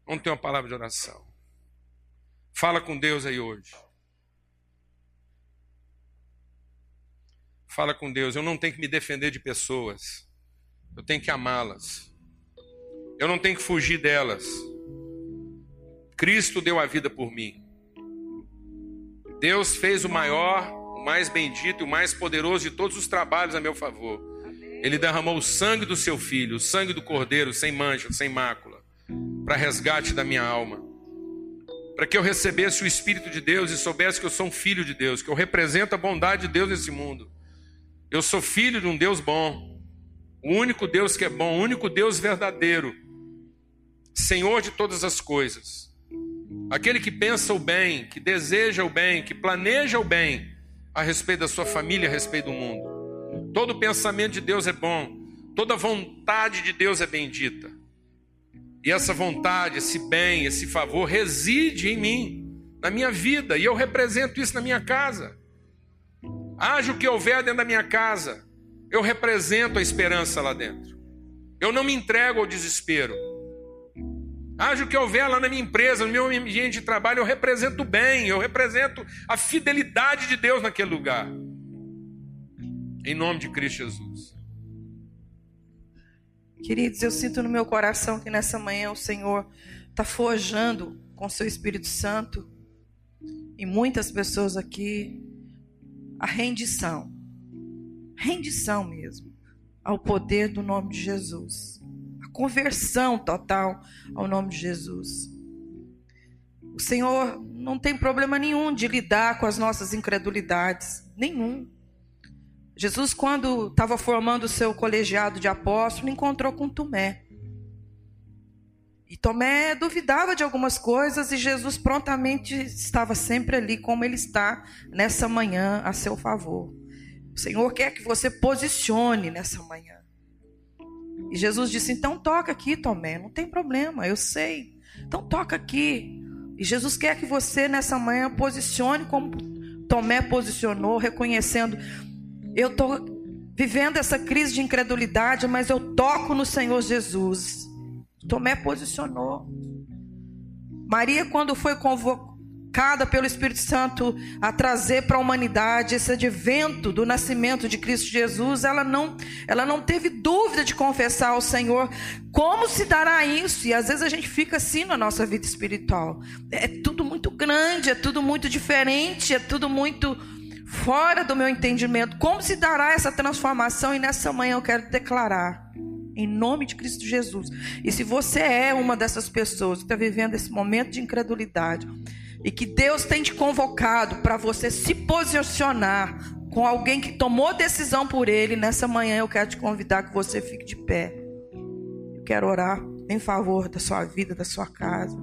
Vamos ter uma palavra de oração. Fala com Deus aí hoje. Fala com Deus. Eu não tenho que me defender de pessoas. Eu tenho que amá-las. Eu não tenho que fugir delas. Cristo deu a vida por mim. Deus fez o maior, o mais bendito e o mais poderoso de todos os trabalhos a meu favor. Ele derramou o sangue do seu filho, o sangue do cordeiro, sem mancha, sem mácula, para resgate da minha alma. Para que eu recebesse o Espírito de Deus e soubesse que eu sou um filho de Deus, que eu represento a bondade de Deus nesse mundo. Eu sou filho de um Deus bom, o único Deus que é bom, o único Deus verdadeiro, Senhor de todas as coisas. Aquele que pensa o bem, que deseja o bem, que planeja o bem a respeito da sua família, a respeito do mundo. Todo pensamento de Deus é bom, toda vontade de Deus é bendita. E essa vontade, esse bem, esse favor reside em mim, na minha vida, e eu represento isso na minha casa. Haja o que houver dentro da minha casa, eu represento a esperança lá dentro. Eu não me entrego ao desespero. Haja o que houver lá na minha empresa, no meu ambiente de trabalho, eu represento o bem, eu represento a fidelidade de Deus naquele lugar. Em nome de Cristo Jesus. Queridos, eu sinto no meu coração que nessa manhã o Senhor está forjando com seu Espírito Santo e muitas pessoas aqui a rendição. Rendição mesmo ao poder do nome de Jesus. A conversão total ao nome de Jesus. O Senhor não tem problema nenhum de lidar com as nossas incredulidades, nenhum. Jesus, quando estava formando o seu colegiado de apóstolo, encontrou com Tomé. E Tomé duvidava de algumas coisas e Jesus prontamente estava sempre ali, como ele está nessa manhã a seu favor. O Senhor quer que você posicione nessa manhã. E Jesus disse: então toca aqui, Tomé, não tem problema, eu sei. Então toca aqui. E Jesus quer que você nessa manhã posicione como Tomé posicionou, reconhecendo: eu estou vivendo essa crise de incredulidade, mas eu toco no Senhor Jesus. Tomé posicionou. Maria, quando foi convocada pelo Espírito Santo a trazer para a humanidade esse advento do nascimento de Cristo Jesus, ela não, ela não teve dúvida de confessar ao Senhor como se dará isso. E às vezes a gente fica assim na nossa vida espiritual. É tudo muito grande, é tudo muito diferente, é tudo muito fora do meu entendimento. Como se dará essa transformação? E nessa manhã eu quero declarar em nome de Cristo Jesus. E se você é uma dessas pessoas que está vivendo esse momento de incredulidade e que Deus tem te convocado para você se posicionar com alguém que tomou decisão por Ele, nessa manhã eu quero te convidar que você fique de pé. Eu quero orar em favor da sua vida, da sua casa,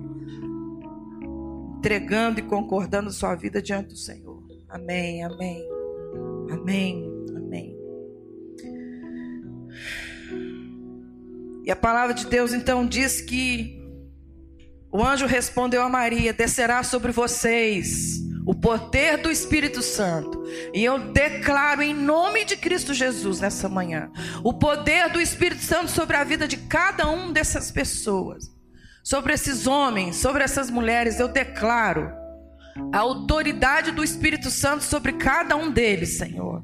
entregando e concordando sua vida diante do Senhor. Amém, amém. Amém. Amém. E a palavra de Deus então diz que o anjo respondeu a Maria: Descerá sobre vocês o poder do Espírito Santo. E eu declaro em nome de Cristo Jesus nessa manhã o poder do Espírito Santo sobre a vida de cada um dessas pessoas, sobre esses homens, sobre essas mulheres. Eu declaro a autoridade do Espírito Santo sobre cada um deles, Senhor.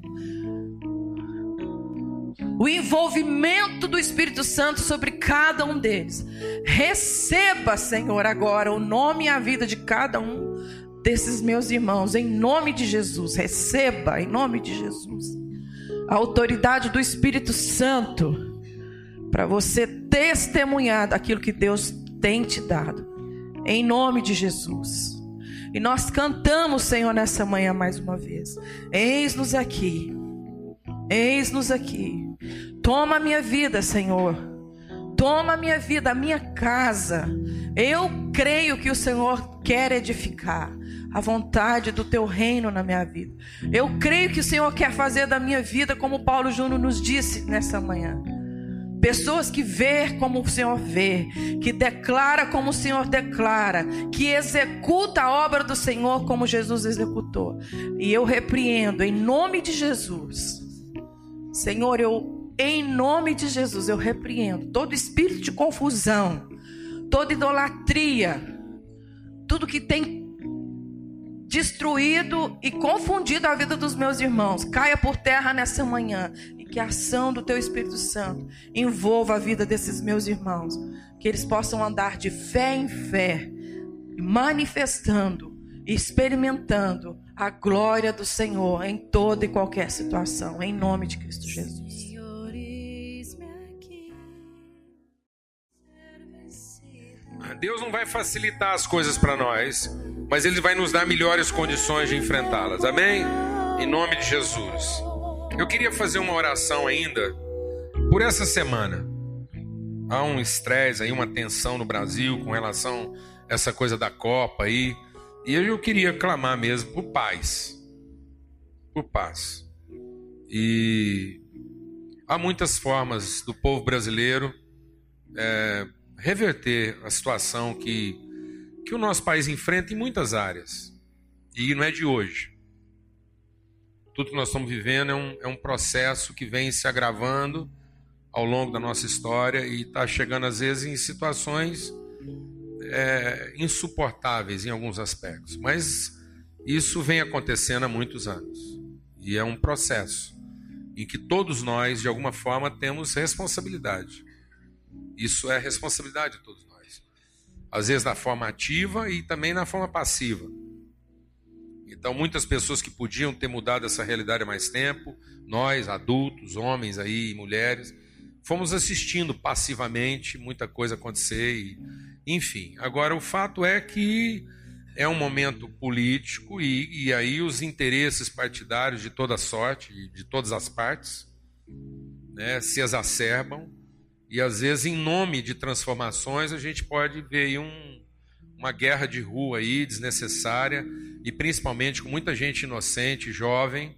O envolvimento do Espírito Santo sobre cada um deles. Receba, Senhor, agora o nome e a vida de cada um desses meus irmãos, em nome de Jesus. Receba, em nome de Jesus, a autoridade do Espírito Santo para você testemunhar daquilo que Deus tem te dado, em nome de Jesus. E nós cantamos, Senhor, nessa manhã mais uma vez. Eis-nos aqui. Eis-nos aqui. Toma a minha vida, Senhor. Toma a minha vida, a minha casa. Eu creio que o Senhor quer edificar a vontade do teu reino na minha vida. Eu creio que o Senhor quer fazer da minha vida como Paulo Júnior nos disse nessa manhã. Pessoas que vê como o Senhor vê, que declara como o Senhor declara, que executa a obra do Senhor como Jesus executou. E eu repreendo em nome de Jesus. Senhor, eu em nome de Jesus eu repreendo todo espírito de confusão, toda idolatria, tudo que tem destruído e confundido a vida dos meus irmãos, caia por terra nessa manhã e que a ação do teu Espírito Santo envolva a vida desses meus irmãos, que eles possam andar de fé em fé, manifestando, experimentando a glória do Senhor em toda e qualquer situação, em nome de Cristo Jesus. Deus não vai facilitar as coisas para nós, mas Ele vai nos dar melhores condições de enfrentá-las. Amém? Em nome de Jesus. Eu queria fazer uma oração ainda por essa semana. Há um estresse aí, uma tensão no Brasil com relação a essa coisa da Copa aí. E eu queria clamar mesmo por paz. Por paz. E há muitas formas do povo brasileiro é, reverter a situação que, que o nosso país enfrenta em muitas áreas. E não é de hoje. Tudo que nós estamos vivendo é um, é um processo que vem se agravando ao longo da nossa história e está chegando, às vezes, em situações é, insuportáveis em alguns aspectos. Mas isso vem acontecendo há muitos anos. E é um processo em que todos nós, de alguma forma, temos responsabilidade. Isso é responsabilidade de todos nós. Às vezes na forma ativa e também na forma passiva. Então, muitas pessoas que podiam ter mudado essa realidade há mais tempo, nós, adultos, homens aí, mulheres, fomos assistindo passivamente muita coisa acontecer e, enfim. Agora, o fato é que é um momento político e, e aí os interesses partidários de toda sorte, de todas as partes, né, se exacerbam e às vezes, em nome de transformações, a gente pode ver um, uma guerra de rua aí desnecessária e principalmente com muita gente inocente, jovem,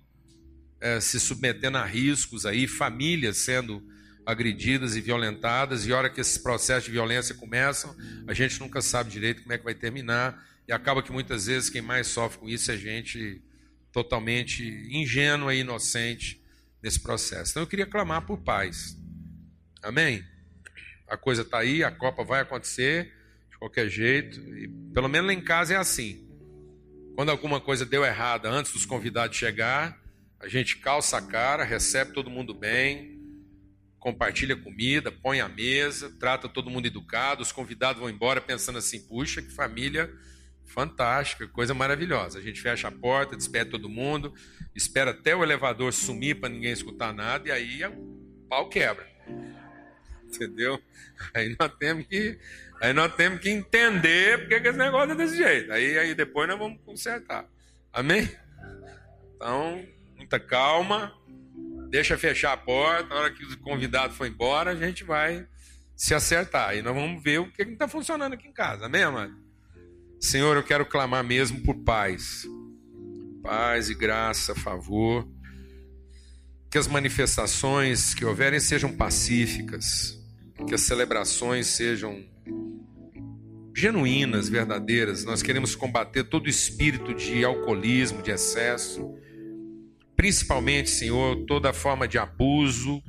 é, se submetendo a riscos aí, famílias sendo agredidas e violentadas. E a hora que esses processos de violência começam, a gente nunca sabe direito como é que vai terminar e acaba que muitas vezes quem mais sofre com isso é gente totalmente ingênua e inocente nesse processo. Então eu queria clamar por paz. Amém? A coisa está aí, a Copa vai acontecer de qualquer jeito. E pelo menos lá em casa é assim. Quando alguma coisa deu errada antes dos convidados chegar, a gente calça a cara, recebe todo mundo bem, compartilha comida, põe a mesa, trata todo mundo educado. Os convidados vão embora pensando assim: puxa, que família fantástica, coisa maravilhosa. A gente fecha a porta, despede todo mundo, espera até o elevador sumir para ninguém escutar nada e aí o pau quebra. Entendeu? Aí nós temos que, aí nós temos que entender porque que esse negócio é desse jeito. Aí, aí depois nós vamos consertar. Amém? Então, muita calma. Deixa fechar a porta. Na hora que o convidado for embora, a gente vai se acertar. E nós vamos ver o que está funcionando aqui em casa. Amém, amado? Senhor, eu quero clamar mesmo por paz. Paz e graça, favor. que as manifestações que houverem sejam pacíficas, que as celebrações sejam genuínas, verdadeiras. Nós queremos combater todo espírito de alcoolismo, de excesso, principalmente, Senhor, toda forma de abuso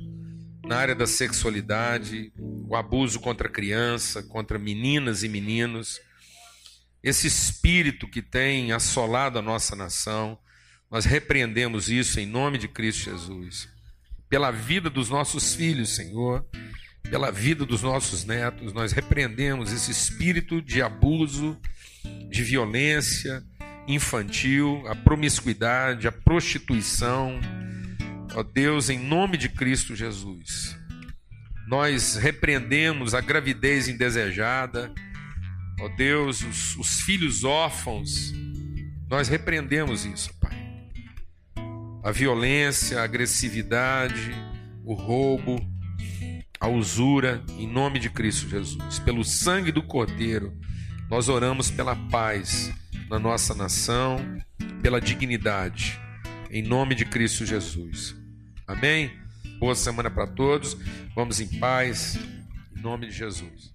na área da sexualidade, o abuso contra criança, contra meninas e meninos. Esse espírito que tem assolado a nossa nação, nós repreendemos isso em nome de Cristo Jesus. Pela vida dos nossos filhos, Senhor, pela vida dos nossos netos, nós repreendemos esse espírito de abuso, de violência infantil, a promiscuidade, a prostituição. Ó Deus, em nome de Cristo Jesus, nós repreendemos a gravidez indesejada, ó Deus, os, os filhos órfãos, nós repreendemos isso, Pai. A violência, a agressividade, o roubo, a usura, em nome de Cristo Jesus. Pelo sangue do Cordeiro, nós oramos pela paz na nossa nação, pela dignidade, em nome de Cristo Jesus. Amém? Boa semana para todos. Vamos em paz, em nome de Jesus.